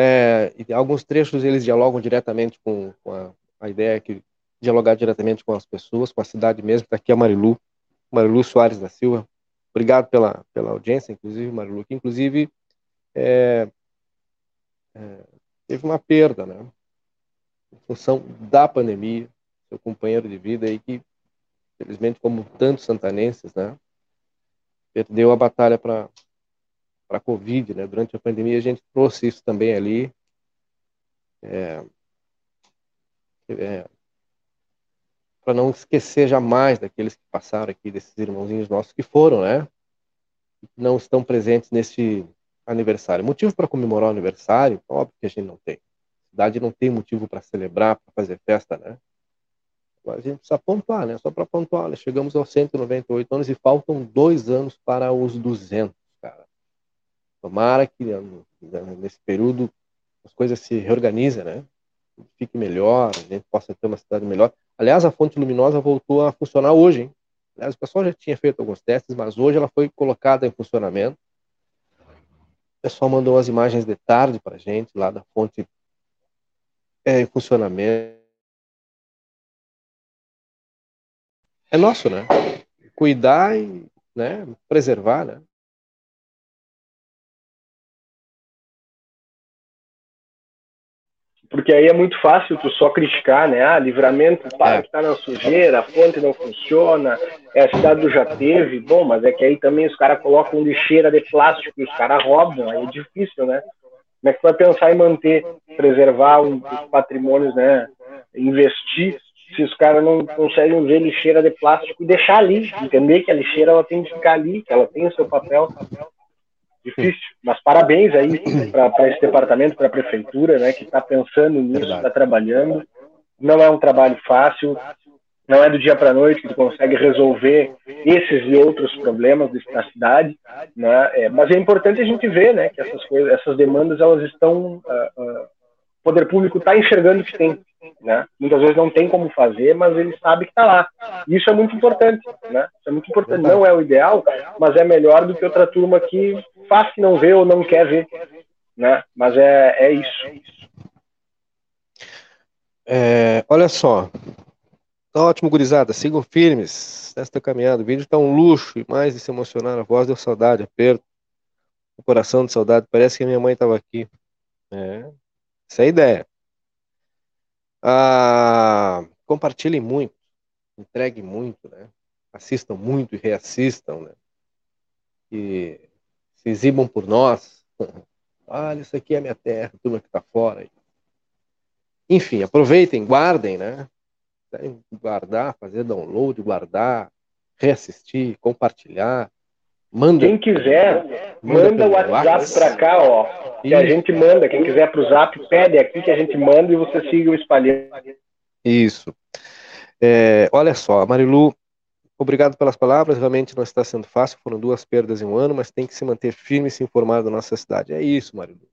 é, alguns trechos eles dialogam diretamente com, com a, a, ideia que dialogar diretamente com as pessoas, com a cidade mesmo. Está aqui a Marilu, Marilu Soares da Silva. Obrigado pela, pela audiência, inclusive, Marilu, que inclusive é, é, teve uma perda, né? Em função da pandemia, seu companheiro de vida aí que, felizmente, como tantos santanenses, né? Perdeu a batalha para a Covid, né? Durante a pandemia a gente trouxe isso também ali. É, é, para não esquecer jamais daqueles que passaram aqui, desses irmãozinhos nossos que foram, né? Não estão presentes neste aniversário. Motivo para comemorar o aniversário? Óbvio que a gente não tem. A cidade não tem motivo para celebrar, para fazer festa, né? Mas a gente precisa pontuar, né? Só para pontuar, chegamos aos 198 anos e faltam dois anos para os 200. Tomara que né, nesse período as coisas se reorganizem, né? Fique melhor, a gente possa ter uma cidade melhor. Aliás, a fonte luminosa voltou a funcionar hoje, hein? Aliás, o pessoal já tinha feito alguns testes, mas hoje ela foi colocada em funcionamento. O pessoal mandou as imagens de tarde para gente, lá da fonte é, em funcionamento. É nosso, né? Cuidar e né, preservar, né? Porque aí é muito fácil tu só criticar, né? Ah, livramento para é. tá na sujeira, a fonte não funciona, é a cidade do já teve. Bom, mas é que aí também os caras colocam lixeira de plástico e os caras roubam, aí é difícil, né? Como é que tu vai pensar em manter, preservar os patrimônios, né? Investir se os caras não conseguem ver lixeira de plástico e deixar ali, entender que a lixeira ela tem que ficar ali, que ela tem o seu papel difícil. Mas parabéns aí para esse departamento, para a prefeitura, né, que está pensando nisso, está trabalhando. Não é um trabalho fácil, não é do dia para a noite que tu consegue resolver esses e outros problemas da cidade, né? É, mas é importante a gente ver, né, que essas coisas, essas demandas, elas estão, uh, uh, o poder público está enxergando que tem, né? Muitas vezes não tem como fazer, mas ele sabe que está lá. Isso é muito importante, né? Isso é muito importante. Não é o ideal, mas é melhor do que outra turma que faz que não vê ou não quer ver, né? Mas é, é isso. É, olha só, tá ótimo, gurizada. Sigam firmes nesta caminhada. O vídeo está um luxo e mais de se emocionar. A voz deu saudade, aperto. O coração de saudade. Parece que a minha mãe estava aqui. É, essa é a ideia. Ah, compartilhem muito, entreguem muito, né? Assistam muito e reassistam, né? E se exibam por nós. Olha, isso aqui é minha terra, turma que está fora. Enfim, aproveitem, guardem, né? guardar, fazer download, guardar, reassistir, compartilhar. Manda. Quem quiser, manda, o WhatsApp para cá, ó. Que a gente manda. Quem quiser para o Zap, pede aqui que a gente manda e você siga o espalhando. Isso. É, olha só, Marilu, obrigado pelas palavras. Realmente não está sendo fácil. Foram duas perdas em um ano, mas tem que se manter firme e se informar da nossa cidade. É isso, Marilu.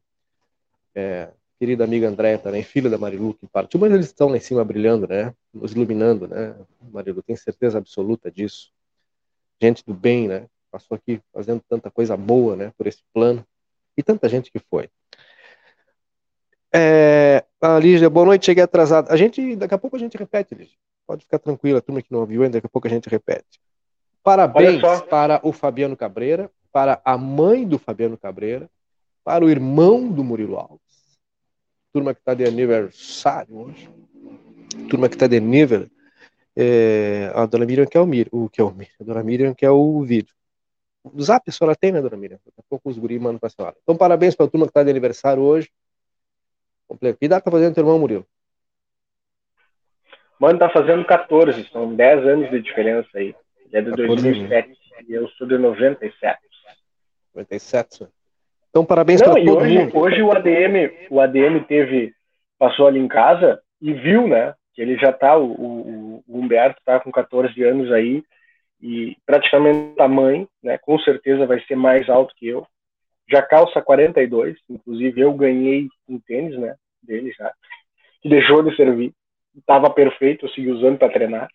É, querida amiga Andréia também, filha da Marilu, que partiu, mas eles estão lá em cima brilhando, né? Nos iluminando, né? Marilu, tem certeza absoluta disso. Gente do bem, né? Passou aqui fazendo tanta coisa boa, né? Por esse plano. E tanta gente que foi. É, a Lígia, boa noite, cheguei atrasado. A gente, daqui a pouco a gente repete, Lígia. Pode ficar tranquila, turma que não ouviu ainda, daqui a pouco a gente repete. Parabéns para o Fabiano Cabreira, para a mãe do Fabiano Cabreira, para o irmão do Murilo Alves. Turma que está de aniversário hoje. Turma que está de nível. É, a dona Miriam quer o, o, que é o a dona Miriam quer o vídeo. O zap a senhora tem, né, dona Miriam? Daqui a pouco os guri mandam para a senhora. Então, parabéns para a turma que está de aniversário hoje. Que idade está fazendo teu irmão, Murilo? Mano, tá fazendo 14, são 10 anos de diferença aí. Ele é de 2007 e eu sou de 97. 97, Então, parabéns para todo hoje, mundo. Hoje o ADM, o ADM teve, passou ali em casa e viu, né, que ele já tá, o, o, o Humberto tá com 14 anos aí e praticamente tamanho, né, com certeza vai ser mais alto que eu. Já calça 42, inclusive eu ganhei um tênis, né, dele já, que deixou de servir estava perfeito, eu segui usando para treinar.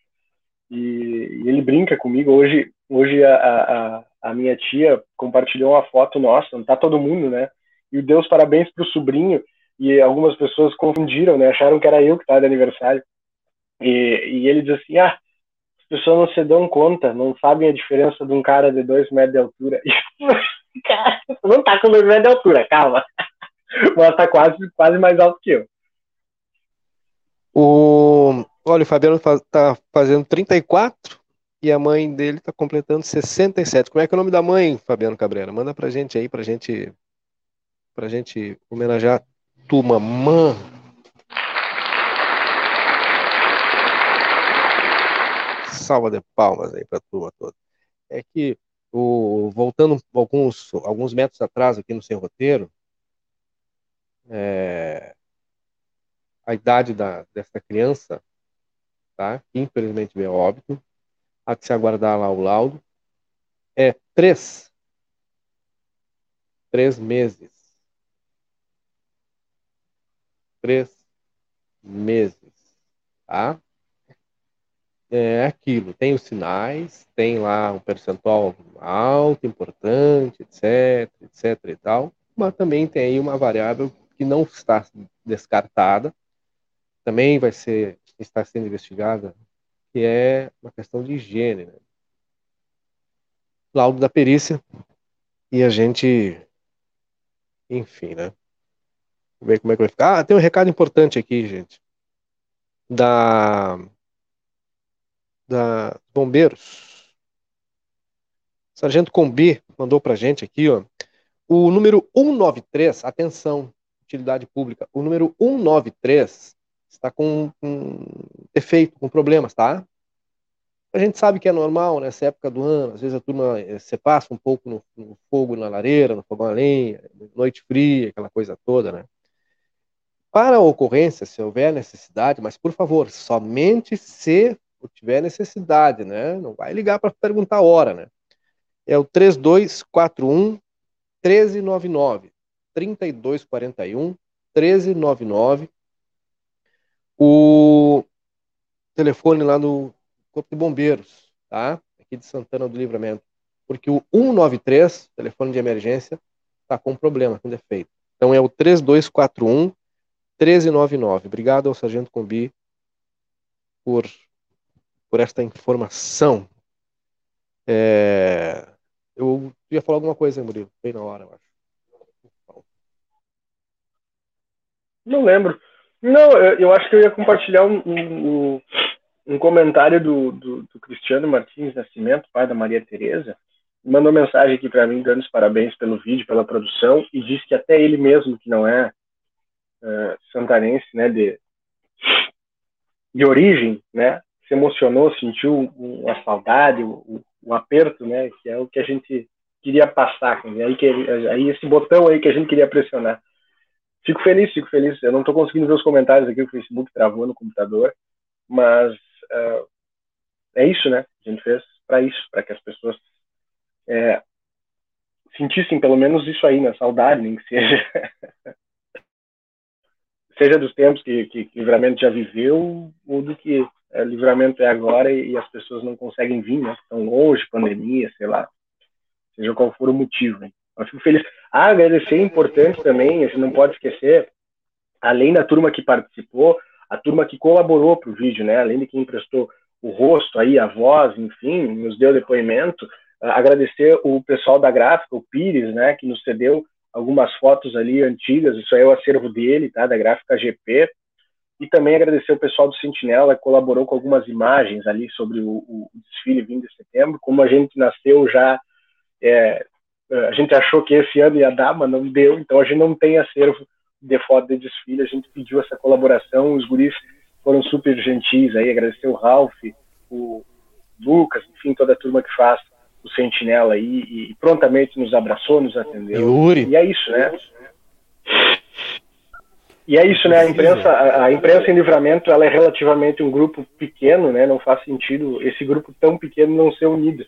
E, e, ele brinca comigo. Hoje, hoje a, a, a, minha tia compartilhou uma foto nossa, não tá todo mundo, né? E o Deus parabéns pro sobrinho. E algumas pessoas confundiram, né? Acharam que era eu que estava de aniversário. E, e ele diz assim: ah, pessoas não se dão conta, não sabem a diferença de um cara de dois metros de altura. Cara, não tá com dois metros de altura, calma. Mas tá quase, quase mais alto que eu. O, olha, o Fabiano está fazendo 34 e a mãe dele está completando 67. Como é que é o nome da mãe, Fabiano Cabreira? Manda pra gente aí, pra gente, pra gente homenagear tua mamã. Salva de palmas aí pra turma toda. É que, o, voltando alguns, alguns metros atrás aqui no Sem Roteiro, é, a idade da, dessa criança, tá? infelizmente veio óbito, há que se aguardar lá o laudo, é três, três meses. Três meses, tá? É aquilo, tem os sinais, tem lá um percentual alto, importante, etc, etc e tal, mas também tem aí uma variável que não está descartada, também vai ser, está sendo investigada, que é uma questão de higiene, né? Laudo da perícia, e a gente, enfim, né? Vamos ver como é que vai ficar. Ah, tem um recado importante aqui, gente. Da da Bombeiros. Sargento Combi mandou pra gente aqui, ó. O número 193, atenção, utilidade pública. O número 193 está com, defeito, com problemas, tá? A gente sabe que é normal nessa época do ano, às vezes a turma eh, se passa um pouco no, no fogo na lareira, no fogão a lenha, noite fria, aquela coisa toda, né? Para a ocorrência, se houver necessidade, mas por favor, somente se tiver necessidade, né? Não vai ligar para perguntar a hora, né? É o 3241 1399 3241 1399 o telefone lá no Corpo de Bombeiros, tá? Aqui de Santana do Livramento. Porque o 193, telefone de emergência, está com problema, com defeito. Então é o 3241 1399. Obrigado ao Sargento Combi por, por esta informação. É... Eu ia falar alguma coisa, Murilo, bem na hora, eu acho. Não lembro. Não, eu, acho que eu ia compartilhar um, um, um comentário do, do, do, Cristiano Martins Nascimento, pai da Maria Tereza, mandou mensagem aqui para mim dando os parabéns pelo vídeo, pela produção e disse que até ele mesmo, que não é uh, santanense, né, de, de origem, né, se emocionou, sentiu a saudade, o, o, aperto, né, que é o que a gente queria passar, aí, que, aí esse botão aí que a gente queria pressionar. Fico feliz, fico feliz. Eu não estou conseguindo ver os comentários aqui, o Facebook travou no computador, mas uh, é isso, né? A gente fez para isso, para que as pessoas é, sentissem pelo menos isso aí, né? Saudade, nem que seja. seja dos tempos que, que, que livramento já viveu, ou do que é, livramento é agora e, e, as pessoas não conseguem vir, né? Estão longe, pandemia, sei lá. Seja qual for o motivo. Eu fico feliz. Ah, agradecer é importante também, a gente não pode esquecer, além da turma que participou, a turma que colaborou para o vídeo, né? Além de quem emprestou o rosto aí, a voz, enfim, nos deu depoimento. Uh, agradecer o pessoal da gráfica, o Pires, né? Que nos cedeu algumas fotos ali antigas, isso aí é o acervo dele, tá? Da gráfica GP. E também agradecer o pessoal do Sentinela, que colaborou com algumas imagens ali sobre o, o desfile vindo de setembro. Como a gente nasceu já é, é, a gente achou que esse ano ia dar, mas não deu, então a gente não tem acervo de foto de desfile, a gente pediu essa colaboração, os guris foram super gentis aí, agradecer o Ralph, o Lucas, enfim, toda a turma que faz o Sentinela aí, e, prontamente nos abraçou, nos atendeu. Yuri. E é isso, né? E é isso, né? A imprensa, a, a, imprensa em livramento, ela é relativamente um grupo pequeno, né? Não faz sentido esse grupo tão pequeno não ser unido.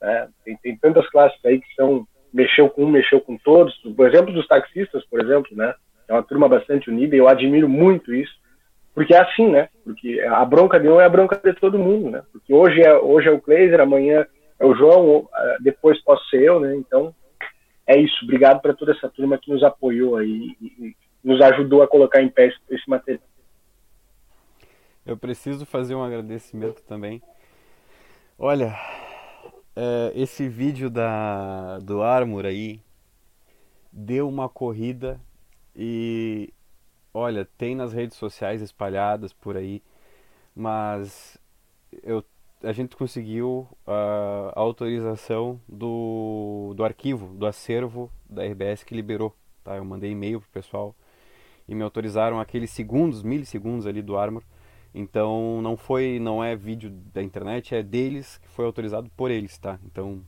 Né? Tem, tem tantas classes aí que são mexeu com um, mexeu com todos. Por exemplo, dos taxistas, por exemplo, né? É uma turma bastante unida e eu admiro muito isso, porque é assim, né? Porque a bronca de um é a bronca de todo mundo, né? Porque hoje é, hoje é o Kleiser, amanhã é o João, depois posso ser eu, né? Então, é isso. Obrigado para toda essa turma que nos apoiou aí e nos ajudou a colocar em pé esse, material. Eu preciso fazer um agradecimento também. Olha, é, esse vídeo da, do Armor aí deu uma corrida e olha, tem nas redes sociais espalhadas por aí, mas eu, a gente conseguiu a, a autorização do, do arquivo, do acervo da RBS que liberou. Tá? Eu mandei e-mail pro pessoal e me autorizaram aqueles segundos, milissegundos ali do Armor então não foi, não é vídeo da internet, é deles que foi autorizado por eles, tá? Então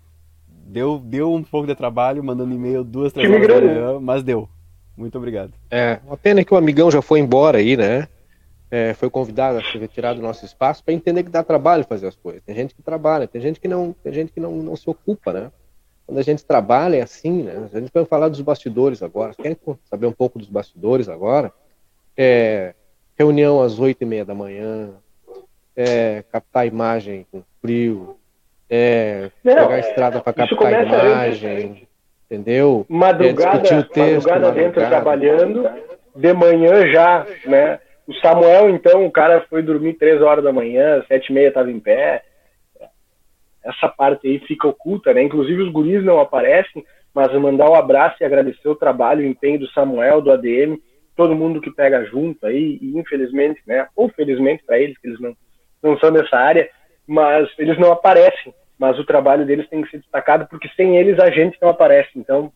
deu, deu um pouco de trabalho mandando e-mail duas, três horas da manhã, mas deu. Muito obrigado. É, uma pena que o amigão já foi embora aí, né? É, foi convidado a se retirar do nosso espaço para entender que dá trabalho fazer as coisas. Tem gente que trabalha, tem gente que não, tem gente que não, não se ocupa, né? Quando a gente trabalha é assim, né? A gente vai falar dos bastidores agora. Querem saber um pouco dos bastidores agora? É, reunião às oito e meia da manhã, é, captar imagem com frio, é, Não, pegar a estrada para captar imagem, entendeu? madrugada, é, texto, madrugada dentro madrugada. trabalhando, de manhã já, né? O Samuel, então, o cara foi dormir três horas da manhã, sete e meia estava em pé. Essa parte aí fica oculta, né? Inclusive os guris não aparecem, mas eu mandar um abraço e agradecer o trabalho e o empenho do Samuel, do ADM, todo mundo que pega junto aí, e infelizmente, né? Ou felizmente para eles, que eles não, não são dessa área, mas eles não aparecem. Mas o trabalho deles tem que ser destacado, porque sem eles a gente não aparece. Então,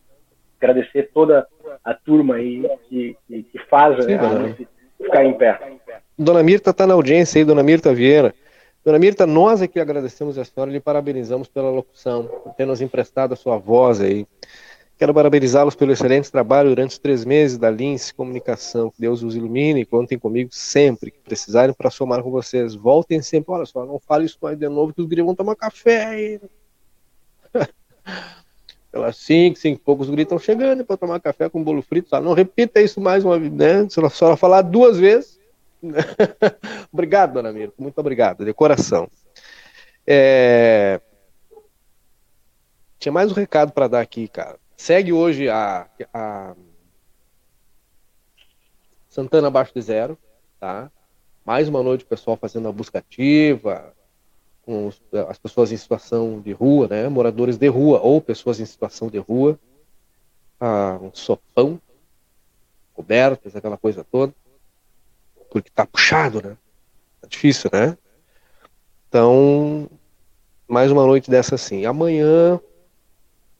agradecer toda a turma aí que, que, que faz Sim, né, a dona. gente ficar em pé. Dona Mirta está na audiência aí, Dona Mirta Vieira. Dona Mirta, nós que agradecemos a senhora e lhe parabenizamos pela locução, por ter nos emprestado a sua voz aí. Quero parabenizá-los pelo excelente trabalho durante os três meses da Lince Comunicação. Que Deus os ilumine e contem comigo sempre que precisarem para somar com vocês. Voltem sempre. Olha só, não fale isso mais de novo que os guris vão tomar café aí. Pelas cinco, cinco e poucos guris estão chegando para tomar café com bolo frito. Só não repita isso mais uma vez, né? Se ela falar duas vezes. obrigado, dona Mirta. Muito obrigado, de coração. É... Tinha mais um recado para dar aqui, cara. Segue hoje a, a Santana abaixo de zero, tá? Mais uma noite o pessoal fazendo a busca ativa, com as pessoas em situação de rua, né? Moradores de rua ou pessoas em situação de rua. Ah, um sopão, cobertas, aquela coisa toda. Porque tá puxado, né? Tá difícil, né? Então, mais uma noite dessa assim. Amanhã,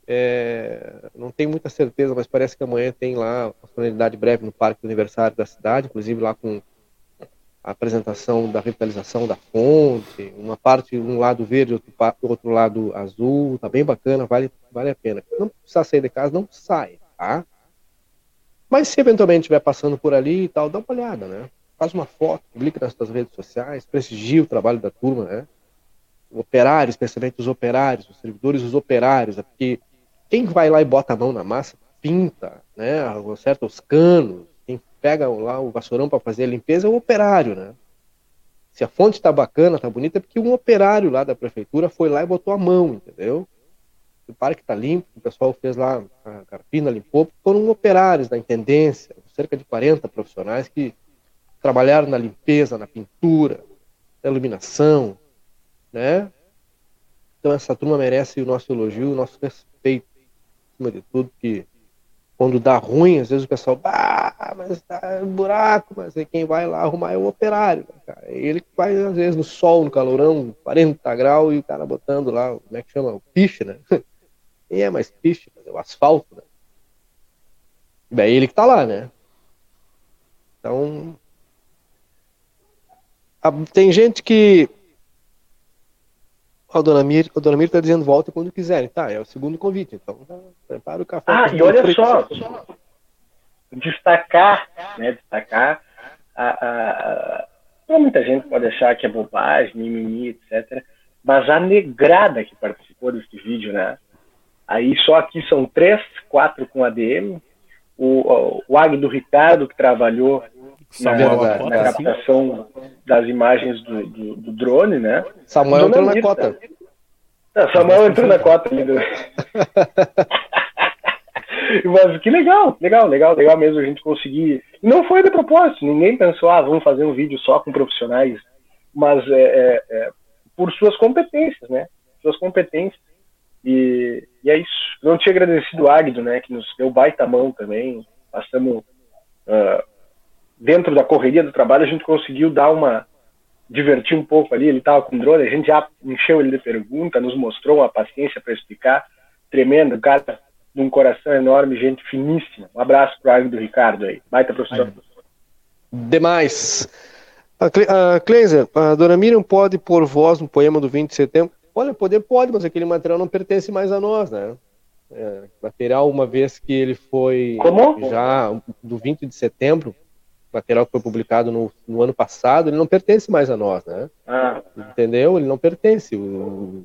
é, não tenho muita certeza, mas parece que amanhã tem lá uma solenidade breve no Parque do Aniversário da cidade, inclusive lá com a apresentação da revitalização da fonte, uma parte, um lado verde, outro, outro lado azul, tá bem bacana, vale, vale a pena. Não precisa sair de casa, não sai, tá? Mas se eventualmente estiver passando por ali e tal, dá uma olhada, né? Faz uma foto, publica nas suas redes sociais, prestigia o trabalho da turma, né? Operários, especialmente os operários, os servidores, os operários, é porque quem vai lá e bota a mão na massa, pinta, né? Acerta os canos, quem pega lá o vassourão para fazer a limpeza é o operário, né? Se a fonte está bacana, tá bonita, é porque um operário lá da prefeitura foi lá e botou a mão, entendeu? O parque está limpo, o pessoal fez lá, a Carpina limpou, foram operários da intendência, cerca de 40 profissionais que trabalharam na limpeza, na pintura, na iluminação, né? Então essa turma merece o nosso elogio, o nosso respeito, acima de tudo, que quando dá ruim, às vezes o pessoal, ah, mas tá um buraco, mas quem vai lá arrumar é o operário, né, cara? É ele vai, às vezes, no sol, no calorão, 40 graus, e o cara botando lá, como é que chama? O piche, né? Nem é mais piche, mas é o asfalto, né? E é ele que tá lá, né? Então, a- tem gente que. Ó, O Dona Mir, o Dona Mir tá dizendo volta quando quiserem. Tá, é o segundo convite. Então, tá, prepara o café. Ah, e olha frito. só, destacar, né, destacar a, a, muita gente pode achar que é bobagem, mimimi, etc. Mas a negrada que participou desse vídeo, né? Aí só aqui são três, quatro com ADM. O, o Agdo Ricardo, que trabalhou Samuel na- Cota, sim. captação das imagens do, do, do drone, né? Samuel entrou na cota. Não, Samuel entrou na cota ali. Do... Mas que legal, legal, legal, legal mesmo a gente conseguir. Não foi de propósito, ninguém pensou, ah, vamos fazer um vídeo só com profissionais, mas é, é, é, por suas competências, né? Suas competências. E, e é isso. Não tinha agradecido o Agdo, né? Que nos deu baita mão também. Passamos. ah, dentro da correria do trabalho, a gente conseguiu dar uma. divertir um pouco ali. Ele estava com drone, a gente já encheu ele de pergunta, nos mostrou uma paciência para explicar. Tremendo, cara de um coração enorme, gente finíssima. Um abraço pro Agdo Ricardo aí. Baita professor. Demais. A, Cle a Cleiser, a dona Miriam pode pôr voz no poema do 20 de setembro? Olha, poder pode, mas aquele material não pertence mais a nós, né? É, material, uma vez que ele foi Como? já do 20 de setembro, material que foi publicado no, no ano passado, ele não pertence mais a nós, né? Ah, Entendeu? Ele não pertence. O-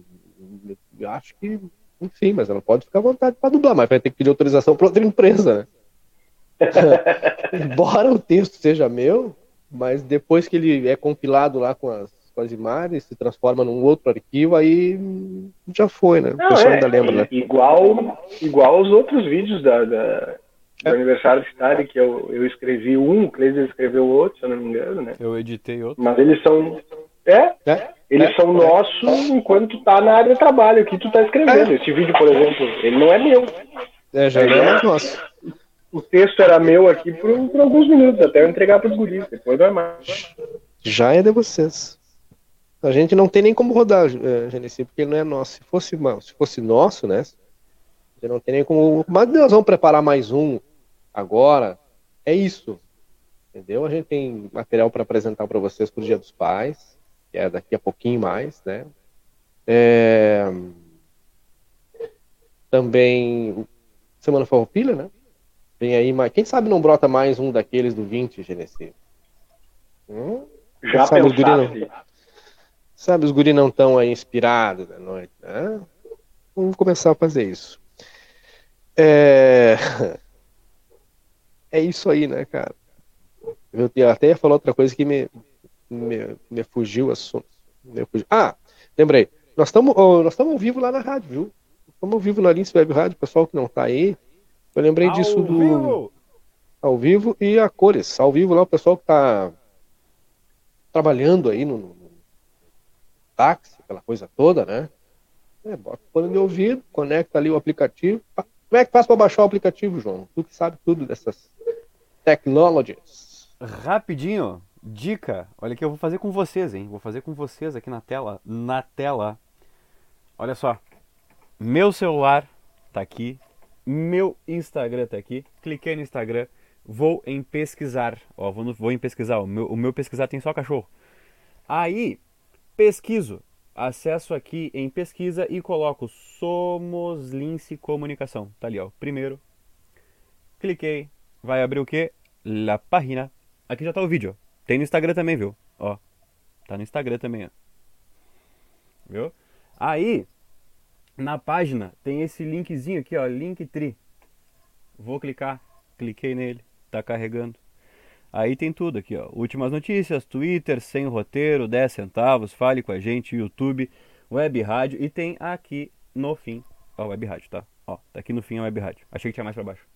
Eu acho que, enfim, mas ela pode ficar à vontade para dublar, mas vai ter que pedir autorização para outra empresa, né? Embora o texto seja meu, mas depois que ele é compilado lá com as, com as imagens, se transforma num outro arquivo, aí já foi, né? Não, o pessoal é, ainda lembra, né? Igual, igual os outros vídeos da, da- do aniversário de Stade, que eu, eu escrevi um, o Cleiser escreveu outro, se eu não me engano, né? Eu editei outro. Mas eles são. É? Eles É, são nossos enquanto tu tá na área de trabalho, que tu tá escrevendo. Esse vídeo, por exemplo, ele não é meu. É, já é mais nosso. O texto era meu aqui por, por alguns minutos, até eu entregar pros guris, depois não é mais. Já é de vocês. A gente não tem nem como rodar, é, Genesi, porque ele não é nosso. Se fosse, se fosse nosso, né? Gente não tem nem como. Mas nós vamos preparar mais um agora. É isso. Entendeu? A gente tem material para apresentar para vocês pro Dia dos Pais, que é daqui a pouquinho mais, né? É, Também Semana Farroupilha, né? Vem aí, mas quem sabe não brota mais um daqueles do 20, Genesi? Hum? Já sabe, os guri não, sabe, os guri não estão aí inspirados da noite, né? Vamos começar a fazer isso. É... é isso aí, né, cara? Eu até ia falar outra coisa que me, me, me fugiu o assunto. Fugiu. Ah, lembrei. Nós estamos nós ao vivo lá na rádio, viu? Estamos ao vivo na Lince Web Rádio, pessoal que não tá aí. Eu lembrei disso do vivo! ao vivo e a cores. Ao vivo lá o pessoal que tá trabalhando aí no, no táxi, aquela coisa toda, né? É, bota o fone de ouvido, conecta ali o aplicativo. Ah, Como é que faz para baixar o aplicativo, João? Tu que sabe tudo dessas technologies. Rapidinho, dica. Olha que eu vou fazer com vocês, hein? Vou fazer com vocês aqui na tela. Na tela. Olha só. Meu celular tá aqui. Meu Instagram tá aqui. Cliquei no Instagram. Vou em pesquisar. Ó, vou, no- vou em pesquisar. O meu, o meu pesquisar tem só cachorro. Aí, pesquiso. Acesso aqui em pesquisa e coloco Somos Lince Comunicação. Tá ali, ó. Primeiro. Cliquei. Vai abrir o quê? La página. Aqui já tá o vídeo. Tem no Instagram também, viu? Ó. Tá no Instagram também, ó. Viu? Aí, na página, tem esse linkzinho aqui, ó. Linktree. Vou clicar. Cliquei nele. Tá carregando. Aí tem tudo aqui, ó. Últimas notícias, Twitter, sem roteiro, 10 centavos, fale com a gente, YouTube, Web Rádio e tem aqui no fim, ó, Web Rádio, tá? Ó, tá aqui no fim a Web Rádio. Achei que tinha mais pra baixo.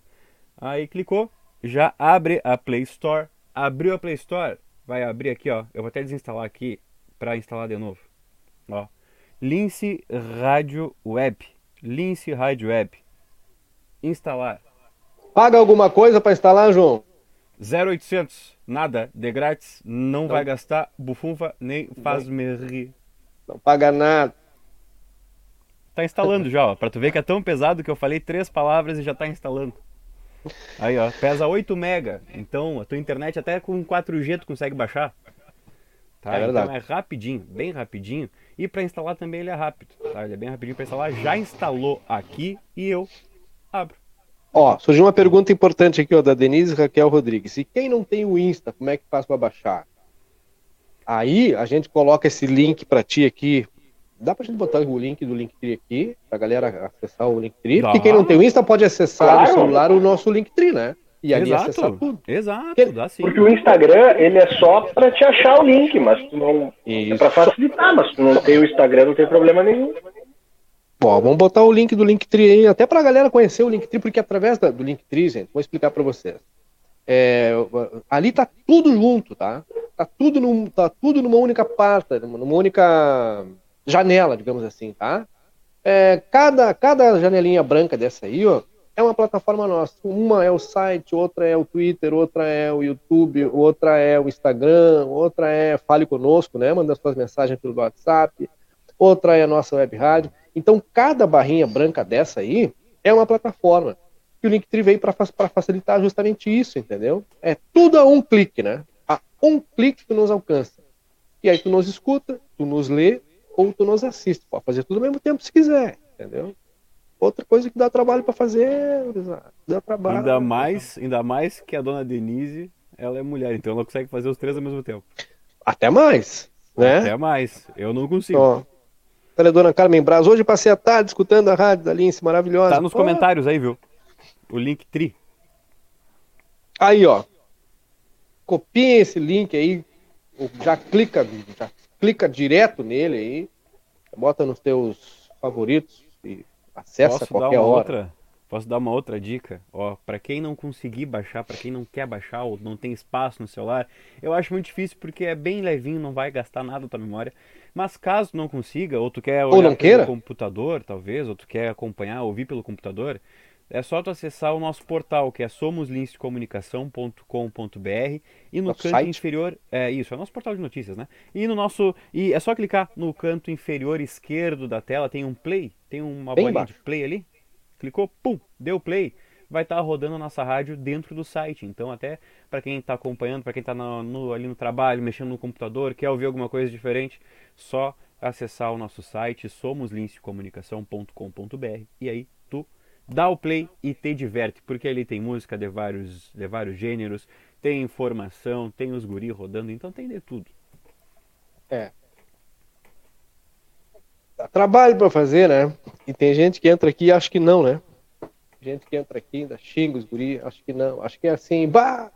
Aí clicou, já abre a Play Store. Abriu a Play Store, vai abrir aqui, ó. Eu vou até desinstalar aqui para instalar de novo. Ó. Lince Rádio Web. Lince Rádio Web. Instalar. Paga alguma coisa para instalar, João? 0800, nada, de grátis, não, vai gastar bufunfa nem faz me rir. Não paga nada. Tá instalando já, ó, pra tu ver que é tão pesado que eu falei três palavras e já tá instalando. Aí, ó, pesa 8 mega, então a tua internet até com 4G tu consegue baixar. Tá? É verdade. Então é rapidinho, bem rapidinho. E pra instalar também ele é rápido, tá? Ele é bem rapidinho pra instalar. Já instalou aqui e eu abro. Ó, surgiu uma pergunta importante aqui, ó, da Denise Raquel Rodrigues. E quem não tem o Insta, como é que faz para baixar? Aí a gente coloca esse link para ti aqui. Dá pra gente botar o link do Linktree aqui, pra galera acessar o Linktree. Dá. Porque quem não tem o Insta pode acessar Claro. no celular o nosso Linktree, né? E ali Exato. acessar tudo. Exato, dá sim. Porque o Instagram, ele é só pra te achar o link, mas tu não. É pra facilitar, mas tu não tem o Instagram, não tem problema nenhum. Bom, vamos botar o link do Linktree aí, até pra galera conhecer o Linktree, porque através da- do Linktree, gente, vou explicar pra vocês. É, ali tá tudo junto, tá? Tá tudo, num, tá tudo numa única parte, numa única janela, digamos assim, tá? É, cada, cada janelinha branca dessa aí, ó, é uma plataforma nossa. Uma é o site, outra é o Twitter, outra é o YouTube, outra é o Instagram, outra é Fale Conosco, né? Manda suas mensagens pelo WhatsApp, outra é a nossa web rádio. Então, cada barrinha branca dessa aí é uma plataforma. E o Linktree veio para facilitar justamente isso, entendeu? É tudo a um clique, né? A um clique tu nos alcança. E aí tu nos escuta, tu nos lê ou tu nos assiste. Pode fazer tudo ao mesmo tempo se quiser, entendeu? Outra coisa que dá trabalho para fazer, dá trabalho. Ainda mais, ainda mais que a dona Denise, ela é mulher, então ela consegue fazer os três ao mesmo tempo. Até mais, né? Até mais. Eu não consigo. Ó, Olha, dona Carmen Braz, hoje passei a tarde escutando a rádio da Lince, maravilhosa. Tá nos Pô, comentários aí, viu? O link tri. Aí, ó. Copiem esse link aí, já clica, já clica direto nele aí, bota nos teus favoritos e acessa Posso qualquer hora. outra? Posso dar uma outra dica? Ó, para quem não conseguir baixar, para quem não quer baixar ou não tem espaço no celular, eu acho muito difícil porque é bem levinho, não vai gastar nada da tua memória. Mas caso não consiga, ou tu quer Ou olhar não pelo queira. computador, talvez, ou tu quer acompanhar, ouvir pelo computador, é só tu acessar o nosso portal, que é somoslincecomunicação.com.br e no Nosso canto site? inferior, é isso, é o nosso portal de notícias, né? E no nosso, e é só clicar no canto inferior esquerdo da tela, tem um play, tem uma Bem bolinha de play ali. Clicou, pum, deu play, vai estar rodando a nossa rádio dentro do site. Então até para quem está acompanhando, para quem está ali no trabalho, mexendo no computador, quer ouvir alguma coisa diferente, só acessar o nosso site somoslincecomunicação.com.br e aí tu dá o play e te diverte, porque ali tem música de vários, de vários gêneros, tem informação, tem os guri rodando, então tem de tudo. É. Trabalho pra fazer, né? E tem gente que entra aqui e acha que não, né? Gente que entra aqui ainda xinga os guri, acho que não. Acho que é assim, bah!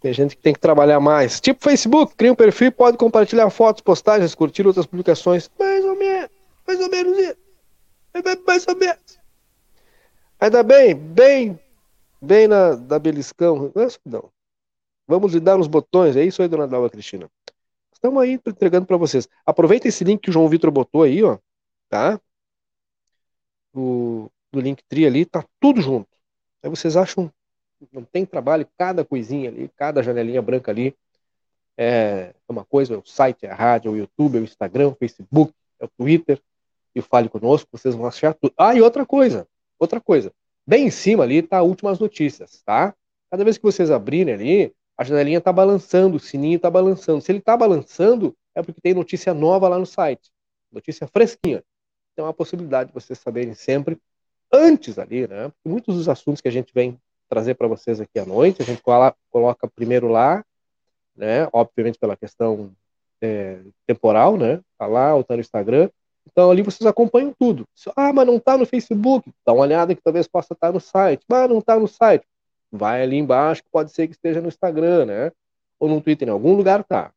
Tem gente que tem que trabalhar mais. Tipo Facebook, cria um perfil, pode compartilhar fotos, postagens, curtir outras publicações. Mais ou menos, mais ou menos isso. Mais ou menos. Ainda bem, bem, bem na da beliscão. Não, é não. Vamos lhe dar uns botões, é isso aí, dona Dalva Cristina. Estamos aí entregando para vocês. Aproveita esse link que o João Vitor botou aí, ó, tá? O, do Linktree ali, tá tudo junto. Aí vocês acham, não tem trabalho, cada coisinha ali, cada janelinha branca ali é uma coisa, é o site, é a rádio, é o YouTube, é o Instagram, o Facebook, é o Twitter, e Fale Conosco, vocês vão achar tudo. Ah, e outra coisa, outra coisa. Bem em cima ali tá últimas notícias, tá? Cada vez que vocês abrirem ali, a janelinha tá balançando, o sininho tá balançando. Se ele tá balançando, é porque tem notícia nova lá no site. Notícia fresquinha. Então, é uma possibilidade de vocês saberem sempre antes ali, né? Porque muitos dos assuntos que a gente vem trazer para vocês aqui à noite, a gente coloca primeiro lá, né? Obviamente pela questão é, temporal, né? Tá lá, ou tá no Instagram. Então ali vocês acompanham tudo. Ah, mas não tá no Facebook. Dá uma olhada que talvez possa estar no site. Mas não tá no site. Vai ali embaixo, pode ser que esteja no Instagram, né? Ou no Twitter, em algum lugar tá.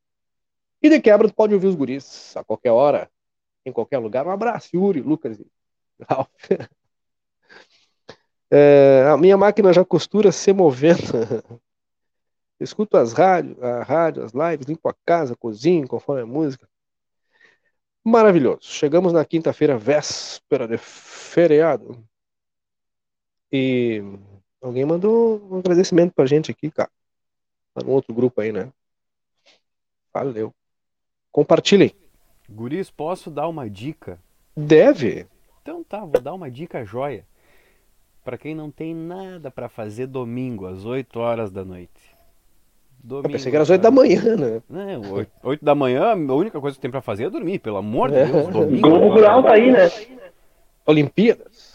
E de quebra, tu pode ouvir os guris a qualquer hora, em qualquer lugar. Um abraço, Yuri, Lucas e Ralf. É, a minha máquina já costura se movendo. Escuto as rádios, a rádio, as lives, limpo a casa, cozinho, conforme a música. Maravilhoso. Chegamos na quinta-feira, véspera de feriado. E alguém mandou um agradecimento pra gente aqui, cara. Tá no outro grupo aí, né? Valeu. Compartilhem. Guris, posso dar uma dica? Deve. Então tá, vou dar uma dica joia. Para quem não tem nada para fazer domingo, às 8 horas da noite. Domingo, Eu pensei que era às 8 da manhã, né? Não, 8, 8 da manhã, a única coisa que tem para fazer é dormir, pelo amor de É. Deus. Domingo. Globo Rural tá aí, né? Olimpíadas.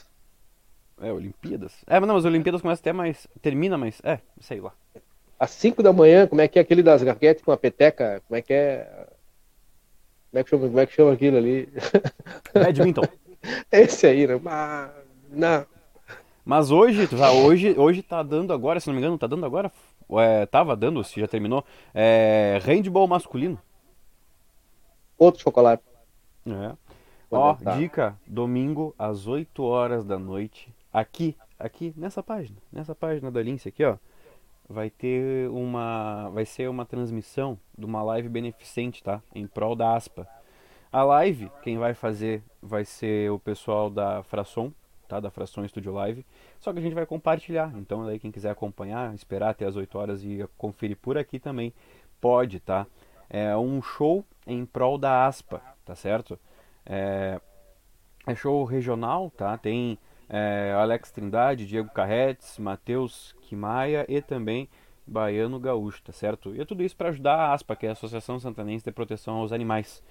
É, Olimpíadas. É, mas não, mas Olimpíadas começa até mais. Termina mais. É, sei lá. Às 5 da manhã, como é que é aquele das raquetes com a peteca? Como é que é? Como é que chama, como é que chama aquilo ali? Badminton. Esse aí, né? Ah, não. Mas hoje, já hoje, hoje tá dando agora, se não me engano, tá dando agora. É, tava dando, se já terminou. É, handball masculino. Outro chocolate. É. Ó, tentar. dica, domingo às 8 horas da noite, aqui, aqui nessa página, nessa página da Lince aqui, ó, vai ter uma, vai ser uma transmissão de uma live beneficente, tá? Em prol da ASPA. A live, quem vai fazer vai ser o pessoal da Fração, tá? Da Fração Studio Live. Só que a gente vai compartilhar. Então, daí quem quiser acompanhar, esperar até as 8 horas e conferir por aqui também, pode, tá? É um show em prol da ASPA, tá certo? É, é show regional, tá? Tem é, Alex Trindade, Diego Carretes, Matheus Quimaia e também Baiano Gaúcho, tá certo? E é tudo isso para ajudar a ASPA, que é a Associação Santanense de Proteção aos Animais,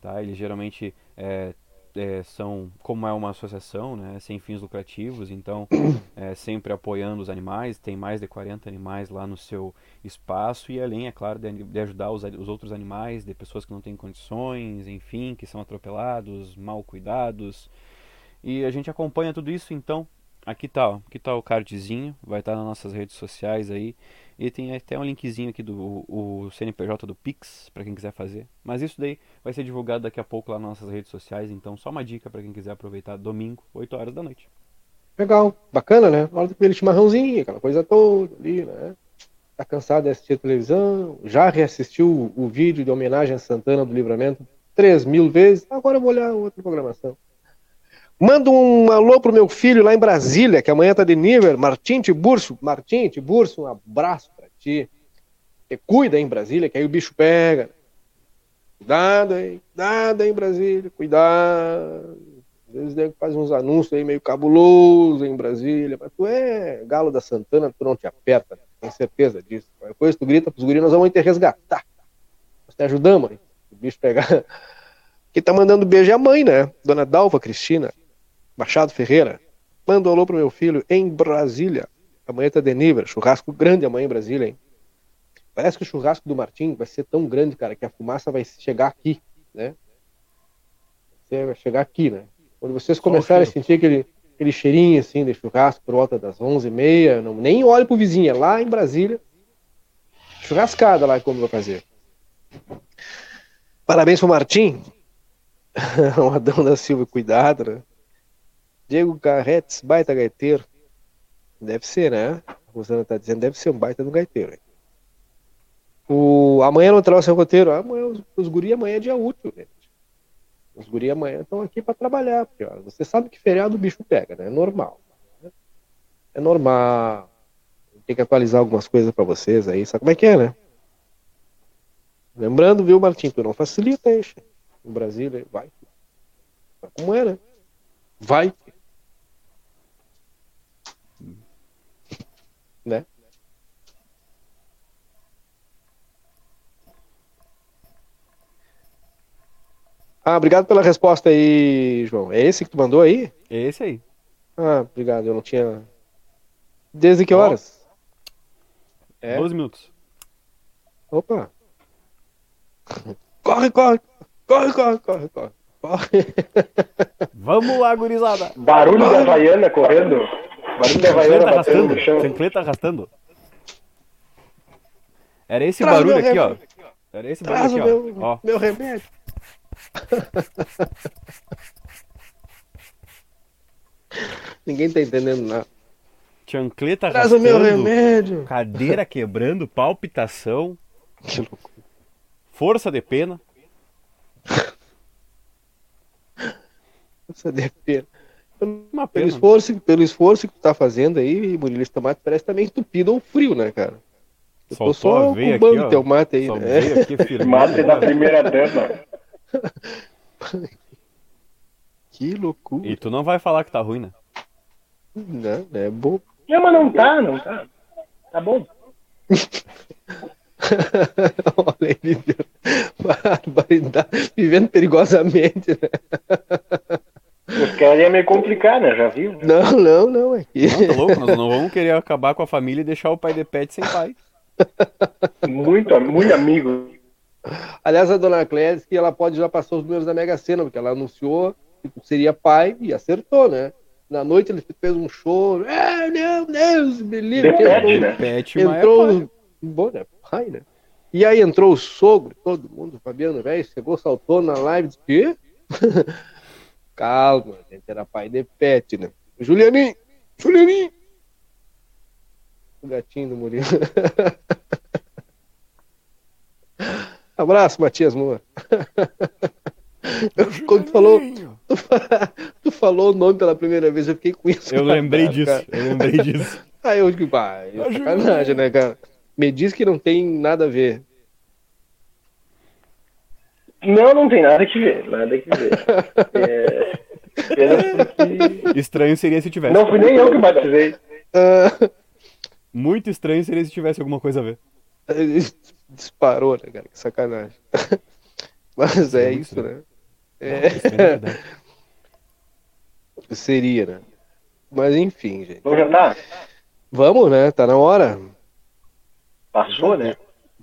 tá? Eles geralmente é, é, são, como é uma associação, né, sem fins lucrativos, então é, sempre apoiando os animais, tem mais de 40 animais lá no seu espaço e além, é claro, de, de ajudar os, os outros animais, de pessoas que não têm condições, enfim, que são atropelados, mal cuidados. E a gente acompanha tudo isso, então Aqui tá, ó. Aqui tá o cardzinho. Vai estar nas nossas redes sociais aí. E tem até um linkzinho aqui do o CNPJ do Pix, para quem quiser fazer. Mas isso daí vai ser divulgado daqui a pouco lá nas nossas redes sociais. Então, só uma dica para quem quiser aproveitar domingo, 8 horas da noite. Legal, bacana, né? Hora daquele chimarrãozinho, aquela coisa toda ali, né? Tá cansado de assistir televisão, já reassistiu o vídeo de homenagem a Santana do Livramento 3 mil vezes, agora eu vou olhar outra programação. Manda um alô pro meu filho lá em Brasília, que amanhã tá de nível, Martim Tiburcio. Martim Tiburcio, um abraço pra ti. Cuida em Brasília, que aí o bicho pega. Cuidado aí, cuidado aí em Brasília, cuidado. Às vezes deve fazer uns anúncios aí meio cabuloso em Brasília, mas tu é galo da Santana, tu não te aperta, tem certeza disso. Depois tu grita pros guris, nós vamos te resgatar. Nós te ajudamos o bicho pegar. Quem tá mandando beijo é a mãe, né? Dona Dalva Cristina. Machado Ferreira. Manda um alô pro meu filho em Brasília. Amanhã tá Denivra, churrasco grande amanhã em Brasília, hein? Parece que o churrasco do Martim vai ser tão grande, cara, que a fumaça vai chegar aqui, né? Vai chegar aqui, né? Quando vocês começarem a sentir aquele, aquele cheirinho assim de churrasco por volta das 11h30, não, nem olhe pro vizinho, é lá em Brasília. Churrascada lá como vai fazer. Parabéns pro Martim. o Adão da Silva, cuidado, né? Diego Carretes, baita gaiteiro. Deve ser, né? A Rosana tá dizendo, deve ser um baita do gaiteiro. Hein? O... Amanhã não trouxe o roteiro. Amanhã, os, os guri amanhã é dia útil, gente. Os guri amanhã estão aqui para trabalhar. Você sabe que feriado o bicho pega, né? É normal. Né? É normal. Tem que atualizar algumas coisas para vocês aí. Sabe como é que é, né? Lembrando, viu, Martim, tu não facilita aí, no Brasil, vai. Como é, né? Vai. Né? Ah, obrigado pela resposta aí, João. É esse que tu mandou aí? É esse aí. Ah, obrigado. Eu não tinha. Desde que horas? É. 12 minutos. Opa. Corre, corre. Corre, corre, corre, corre. corre. Vamos lá, gurizada. Barulho da Havaiana correndo. Barulho da Havaiana batendo arrastando. no chão. Chancleta arrastando. Era esse Traz barulho aqui, ó. Era esse Traz barulho aqui, meu, ó. meu remédio. Ninguém tá entendendo nada. Chancleta Traz o meu remédio. Cadeira quebrando, palpitação. Que loucura. Força de pena. Essa DP. Uma Pelo esforço, pelo esforço que tu tá fazendo aí, Murilo, esse tomate parece também entupido ou frio, né, cara? Eu tô só cubando aqui, teu mate aí, Só né? aqui firmando. Mate da primeira dama. Que loucura. E tu não vai falar que tá ruim, né? Não, é bom. Não, mas não tá, não tá. Tá bom. Olha ele barbaridade, vivendo perigosamente, né? Os caras iam me complicar, né? Já viu? Não, não, não, é. Não, tá louco? Nós não vamos querer acabar com a família e deixar o pai de pet sem pai. Muito, muito amigo. Aliás, a dona Cléia disse que ela pode já passou os números da Mega Sena, porque ela anunciou que seria pai e acertou, né? Na noite ele fez um choro. É, meu Deus, me livre. De pet, né? Pet, mas é Entrou. pai. Bom, né? Pai, né? E aí entrou o sogro, todo mundo, o Fabiano, velho, chegou, saltou na live, disse, Calma, gente, era pai de pet, né? Julianinho! Julianinho! O gatinho do Murilo. Abraço, Matias Moura. Eu- Quando tu falou, tu, tu falou o nome pela primeira vez, eu fiquei com isso. Eu lembrei cara, disso, cara. eu lembrei disso. Aí eu digo, pá, é sacanagem, né, cara? Me diz que não tem nada a ver. Não, não tem nada que ver. Nada que ver. É, porque... Estranho seria se tivesse. Não fui nem eu que batizei. Ah, Muito estranho seria se tivesse alguma coisa a ver. disparou, né, cara? Que sacanagem. Mas é isso, né? É. Isso é. Seria, né? Mas enfim, gente. Vamos jantar? Vamos, né? Tá na hora. Passou, né?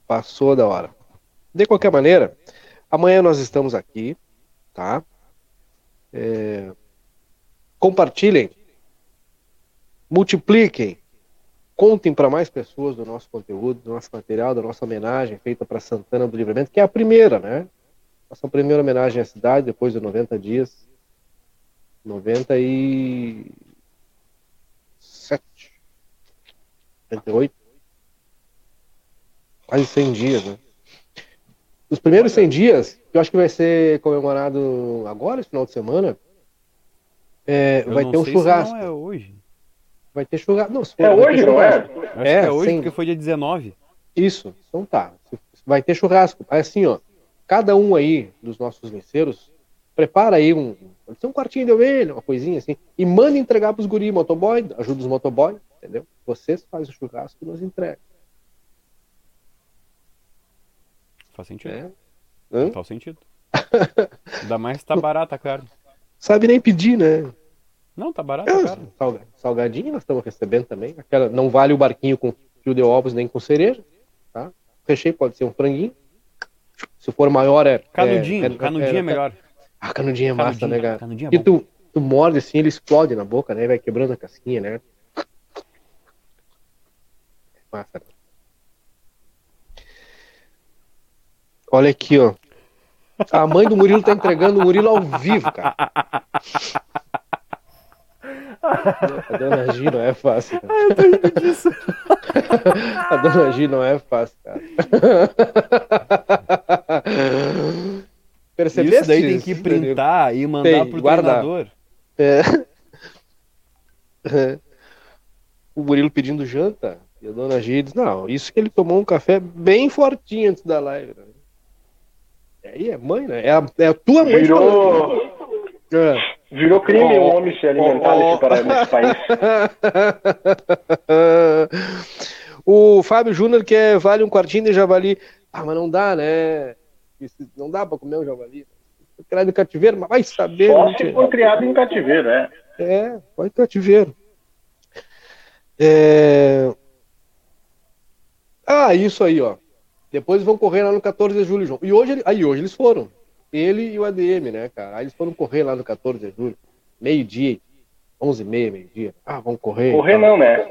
Passou da hora. De qualquer maneira, amanhã nós estamos aqui, tá? É, Compartilhem multipliquem, contem para mais pessoas do nosso conteúdo, do nosso material, da nossa homenagem feita para Santana do Livramento, que é a primeira, né? Nossa primeira homenagem à cidade, depois de 90 dias. 97. 98. Quase 100 dias, né? Os primeiros 100 dias, que eu acho que vai ser comemorado agora, esse final de semana, é, vai ter um churrasco. não é hoje. Vai ter churrasco. Não, se É hoje, não é? Acho que é hoje, sim. porque foi dia 19. Isso, então tá. Vai ter churrasco. Aí assim, ó, cada um aí dos nossos linceiros prepara aí um, pode ser um quartinho de ovelha, uma coisinha assim, e manda entregar pros guri motoboy, ajuda os motoboy, entendeu? Vocês fazem o churrasco e nos entregam. Faz sentido. É. Hã? Faz sentido. Ainda mais tá barata a carne. Sabe nem pedir, né? Não, tá barata a carne. Salga- Salgadinho nós estamos recebendo também. Aquela, não vale o barquinho com fio de ovos nem com cereja. Tá? O recheio pode ser um franguinho. Se for maior é. Canudinho, é, canudinho é melhor. Ah, canudinho é massa, Canudinho, né, cara? canudinho é e bom. tu, tu morde assim, ele explode na boca, né? Vai quebrando a casquinha, né? Massa. Olha aqui, ó. A mãe do Murilo tá entregando o Murilo ao vivo, cara. A dona Gi não é fácil. Cara. eu tô rindo disso. A dona Gi não é fácil, cara. Percebeste? Isso daí tem que printar e mandar Tem, pro guardar. treinador. É. É. O Murilo pedindo janta. E a dona Gi diz, não, isso que ele tomou um café bem fortinho antes da live. Né? Aí é mãe, né? É a, é a tua mãe. Virou-. É. Virou crime Ó, um homem se alimentar ó. para- nesse país. o Fábio Júnior quer vale um quartinho de javali. Ah, mas não dá, né? Não dá pra comer um javali. Foi Criado em cativeiro, mas vai saber. Só se tia? for criado em cativeiro, é. É, foi cativeiro. É... Ah, isso aí, ó. Depois vão correr lá no 14 de julho, João. E hoje, ele- aí hoje eles foram. Ele e o ADM, né, cara? Aí eles foram correr lá no 14 de julho. Meio-dia, 11 e meia, meio-dia. Ah, vão correr. Correr tá. não, né?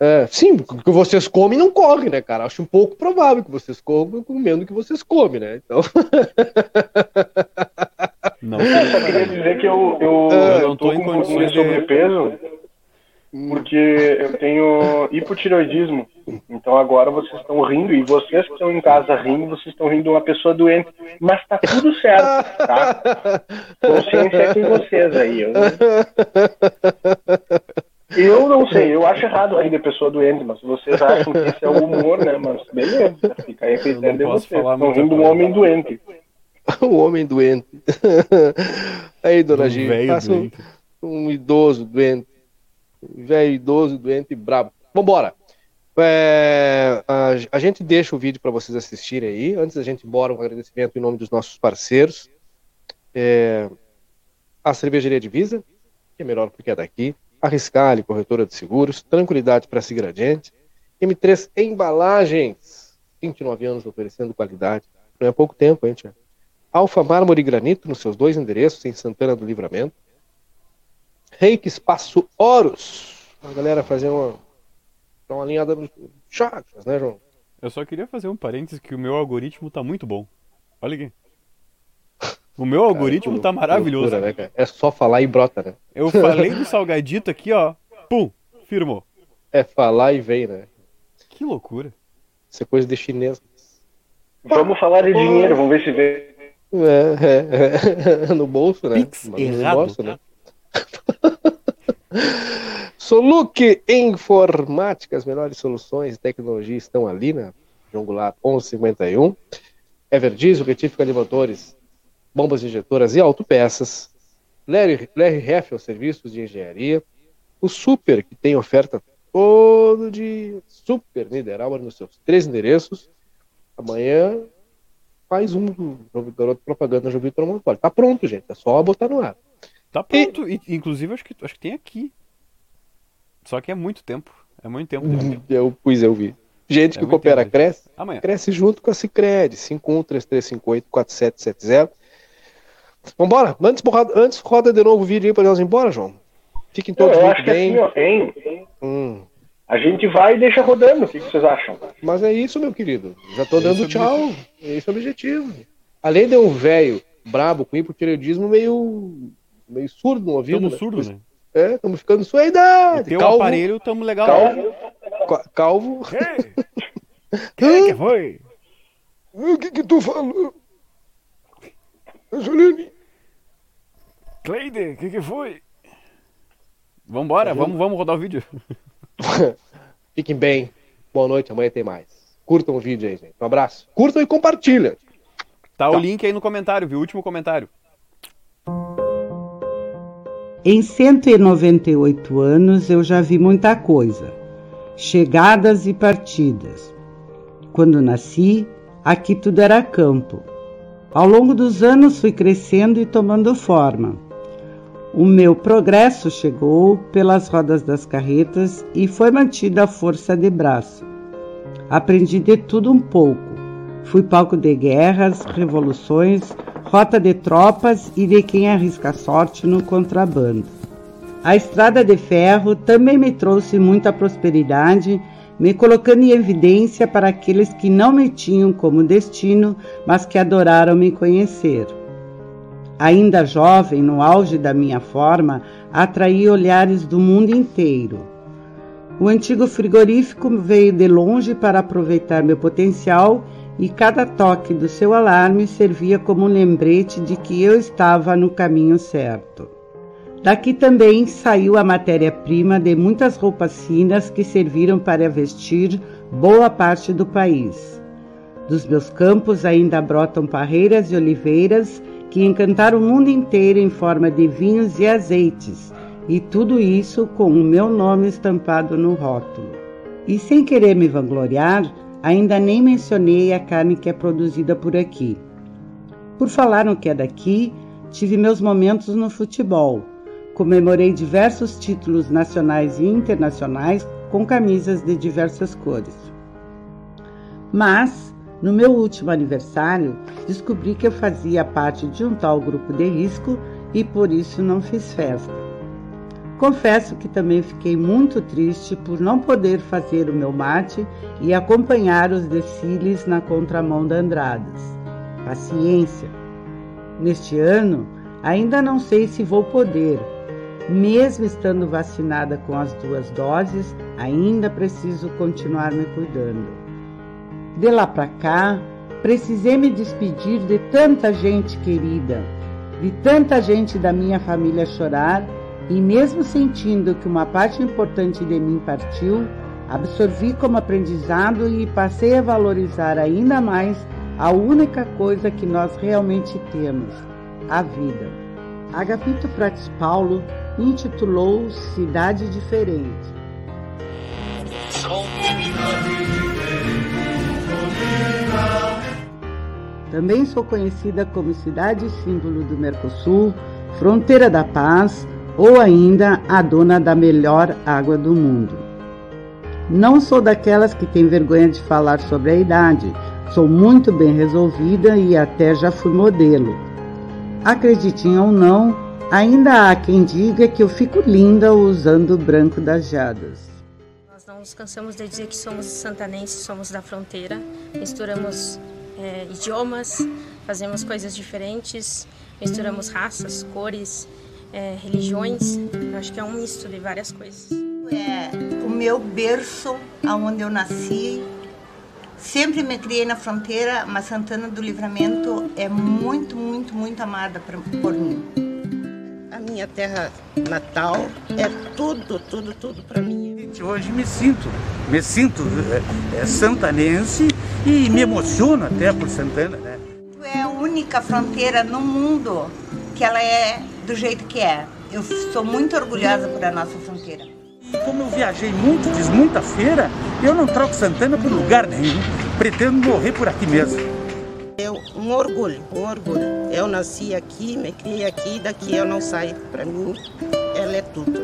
É, sim, o que vocês comem não corre, né, cara? Acho um pouco provável que vocês corram comendo o que vocês comem, né? Então. Não, Eu só queria dizer que eu, eu, É, eu não tô tô em com um pouquinho condições de de- sobrepeso porque eu tenho hipotireoidismo. Então agora vocês estão rindo e vocês que estão em casa rindo, vocês estão rindo de uma pessoa doente. Mas tá tudo certo, tá? Consciência é com vocês aí. Eu, eu não sei, eu acho errado rir de pessoa doente, mas vocês acham que esse é o humor, né? Mas beleza, fica aí a critério de posso vocês. falar Estão rindo de um homem doente. o homem doente. Aí, dona Um Gi, velho faça um, um idoso doente. Velho idoso doente brabo. Vambora. É, a, a gente deixa o vídeo para vocês assistirem aí. Antes da gente ir embora, um agradecimento em nome dos nossos parceiros. É, a Cervejaria Divisa, que é melhor porque é daqui. A Riscale, corretora de seguros. Tranquilidade para seguir adiante. M3 Embalagens. 29 anos oferecendo qualidade. Não é pouco tempo, hein, tia? Alfa Mármore e Granito nos seus dois endereços, em Santana do Livramento. Reiki Espaço Horus. A galera fazer uma, uma alinhada nos chakras, né, João? Eu só queria fazer um parênteses que o meu algoritmo tá muito bom. Olha aqui. O meu algoritmo que tá maravilhoso. loucura, né, cara? É só falar e brota, né? Eu falei do salgadito aqui, ó. Pum, firmou. É falar e vem, né? Que loucura. Isso é coisa de chinês. Vamos falar de dinheiro, vamos ver se vê. É, é, é. no bolso, né? Pix no errado. bolso, né? Soluc Informática, as melhores soluções e tecnologia estão ali na João Goulart 1151. Everdiesel, retífica de motores, bombas injetoras e autopeças. Larry, Larry Heffel, serviços de engenharia. O Super, que tem oferta todo dia. Super Niederauer nos seus três endereços. Amanhã faz um do garoto propaganda Vitor Montoli. Tá pronto, gente. É só botar no ar. Tá pronto. E, inclusive, acho que, acho que tem aqui. Só que é muito tempo. É muito tempo. tempo. Eu, pois eu vi. Gente É que coopera, tempo. cresce. Amanhã. Cresce junto com a Cicred. 5133584770. Vambora. Antes, antes roda de novo o vídeo aí pra nós ir embora, João. Fiquem todos eu muito acho que bem. assim, ó, hein? Hum. A gente vai e deixa rodando. O que, vocês acham? Mas é isso, meu querido. Já tô dando Esse é o tchau. Esse é o objetivo. Além de um velho brabo com hipotireoidismo meio, meio surdo no ouvido. Tamo né? surdo, né? É, estamos ficando sua idade. Teu calvo, aparelho, tamo legal. calvo, ca- calvo. Quem que foi? O que que tu falou? Juliane. Cleide, o que que foi? Vambora, vamos, vamos rodar o vídeo. Fiquem bem. Boa noite, amanhã tem mais. Curtam o vídeo aí, gente. Um abraço. Curtam e compartilha. Tá o link aí no comentário, viu? Último comentário. Em 198 anos eu já vi muita coisa, chegadas e partidas. Quando nasci, aqui tudo era campo. Ao longo dos anos fui crescendo e tomando forma. O meu progresso chegou pelas rodas das carretas e foi mantida a força de braço. Aprendi de tudo um pouco. Fui palco de guerras, revoluções, rota de tropas e de quem arrisca sorte no contrabando. A estrada de ferro também me trouxe muita prosperidade, me colocando em evidência para aqueles que não me tinham como destino, mas que adoraram me conhecer. Ainda jovem, no auge da minha forma, atraí olhares do mundo inteiro. O antigo frigorífico veio de longe para aproveitar meu potencial e cada toque do seu alarme servia como um lembrete de que eu estava no caminho certo. Daqui também saiu a matéria-prima de muitas roupas finas que serviram para vestir boa parte do país. Dos meus campos ainda brotam parreiras e oliveiras que encantaram o mundo inteiro em forma de vinhos e azeites, e tudo isso com o meu nome estampado no rótulo. E sem querer me vangloriar, ainda nem mencionei a carne que é produzida por aqui. Por falar no que é daqui, tive meus momentos no futebol. Comemorei diversos títulos nacionais e internacionais com camisas de diversas cores. Mas, no meu último aniversário, descobri que eu fazia parte de um tal grupo de risco e por isso não fiz festa. Confesso que também fiquei muito triste por não poder fazer o meu mate e acompanhar os desfiles na contramão da Andradas. Paciência. Neste ano, ainda não sei se vou poder. Mesmo estando vacinada com as duas doses, ainda preciso continuar me cuidando. De lá para cá, precisei me despedir de tanta gente querida, de tanta gente da minha família chorar e mesmo sentindo que uma parte importante de mim partiu, absorvi como aprendizado e passei a valorizar ainda mais a única coisa que nós realmente temos, a vida. Agapito Prates Paulo intitulou Cidade Diferente. Também sou conhecida como cidade símbolo do Mercosul, fronteira da paz ou ainda a dona da melhor água do mundo. Não sou daquelas que têm vergonha de falar sobre a idade, sou muito bem resolvida e até já fui modelo. Acreditem ou não, ainda há quem diga que eu fico linda usando o branco das jadas. Nós não nos cansamos de dizer que somos santanenses, somos da fronteira, misturamos é, idiomas, fazemos coisas diferentes, misturamos raças, cores, é, religiões. Eu acho que é um misto de várias coisas. É o meu berço, aonde eu nasci. Sempre me criei na fronteira, mas Santana do Livramento é muito, muito, muito amada pra, por mim. A minha terra natal é tudo, tudo, tudo para mim. Hoje me sinto, me sinto é, é, santanense e me emociono até por Santana, né? É a única fronteira no mundo que ela é do jeito que é. Eu sou muito orgulhosa por a nossa fronteira. Como eu viajei muito, fiz muita feira, eu não troco Santana por lugar nenhum. Pretendo morrer por aqui mesmo. É um orgulho, um orgulho. Eu nasci aqui, me criei aqui, daqui eu não saio. Para mim, ela é tudo.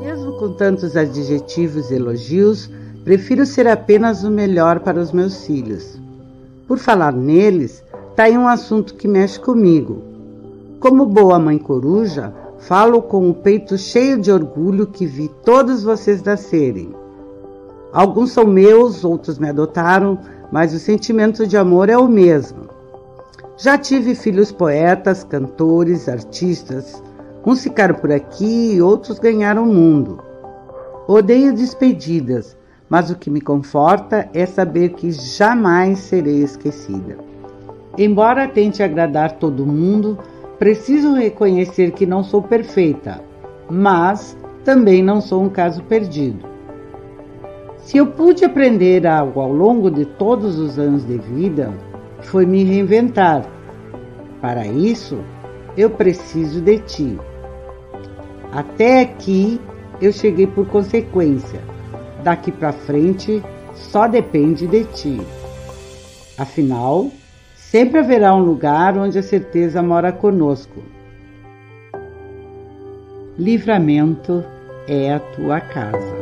Mesmo com tantos adjetivos e elogios, prefiro ser apenas o melhor para os meus filhos. Por falar neles, tá aí um assunto que mexe comigo. Como boa mãe coruja, Falo com o peito cheio de orgulho que vi todos vocês nascerem. Alguns são meus, outros me adotaram, mas o sentimento de amor é o mesmo. Já tive filhos poetas, cantores, artistas. Uns ficaram por aqui e outros ganharam o mundo. Odeio despedidas, mas o que me conforta é saber que jamais serei esquecida. Embora tente agradar todo mundo, preciso reconhecer que não sou perfeita, mas também não sou um caso perdido. Se eu pude aprender algo ao longo de todos os anos de vida, foi me reinventar. Para isso, eu preciso de ti. Até aqui eu cheguei por consequência. Daqui para frente só depende de ti. Afinal, Sempre haverá um lugar onde a certeza mora conosco. Livramento é a tua casa.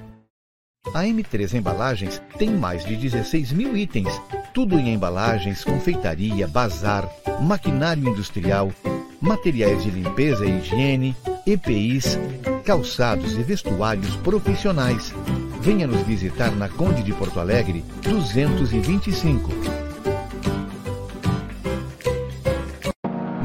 A M3 Embalagens tem mais de 16 mil itens, tudo em embalagens, confeitaria, bazar, maquinário industrial, materiais de limpeza e higiene, EPIs, calçados e vestuários profissionais. Venha nos visitar na Conde de Porto Alegre, 225.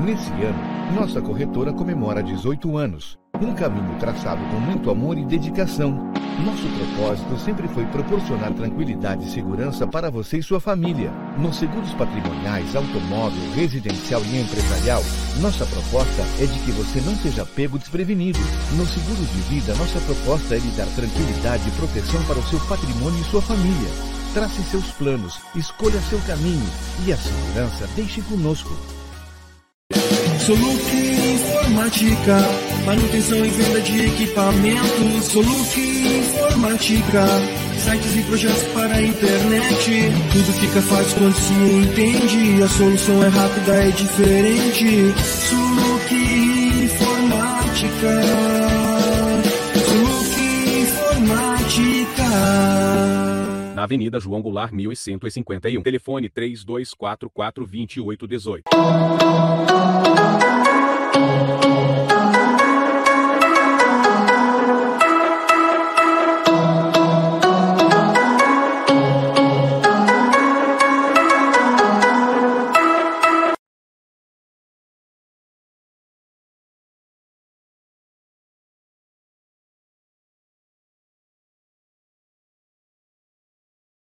Nesse ano, nossa corretora comemora 18 anos. Um caminho traçado com muito amor e dedicação. Nosso propósito sempre foi proporcionar tranquilidade e segurança para você e sua família. Nos seguros patrimoniais, automóvel, residencial e empresarial, nossa proposta é de que você não seja pego desprevenido. Nos seguros de vida, nossa proposta é lhe dar tranquilidade e proteção para o seu patrimônio e sua família. Trace seus planos, escolha seu caminho e a segurança deixe conosco. Soluc Informática, manutenção e venda de equipamentos. Soluc Informática, sites e projetos para a internet. Tudo fica fácil quando se entende. A solução é rápida, é diferente. Soluc Informática. Soluc Informática. Na Avenida João Goulart 1151. Telefone 3244 2818.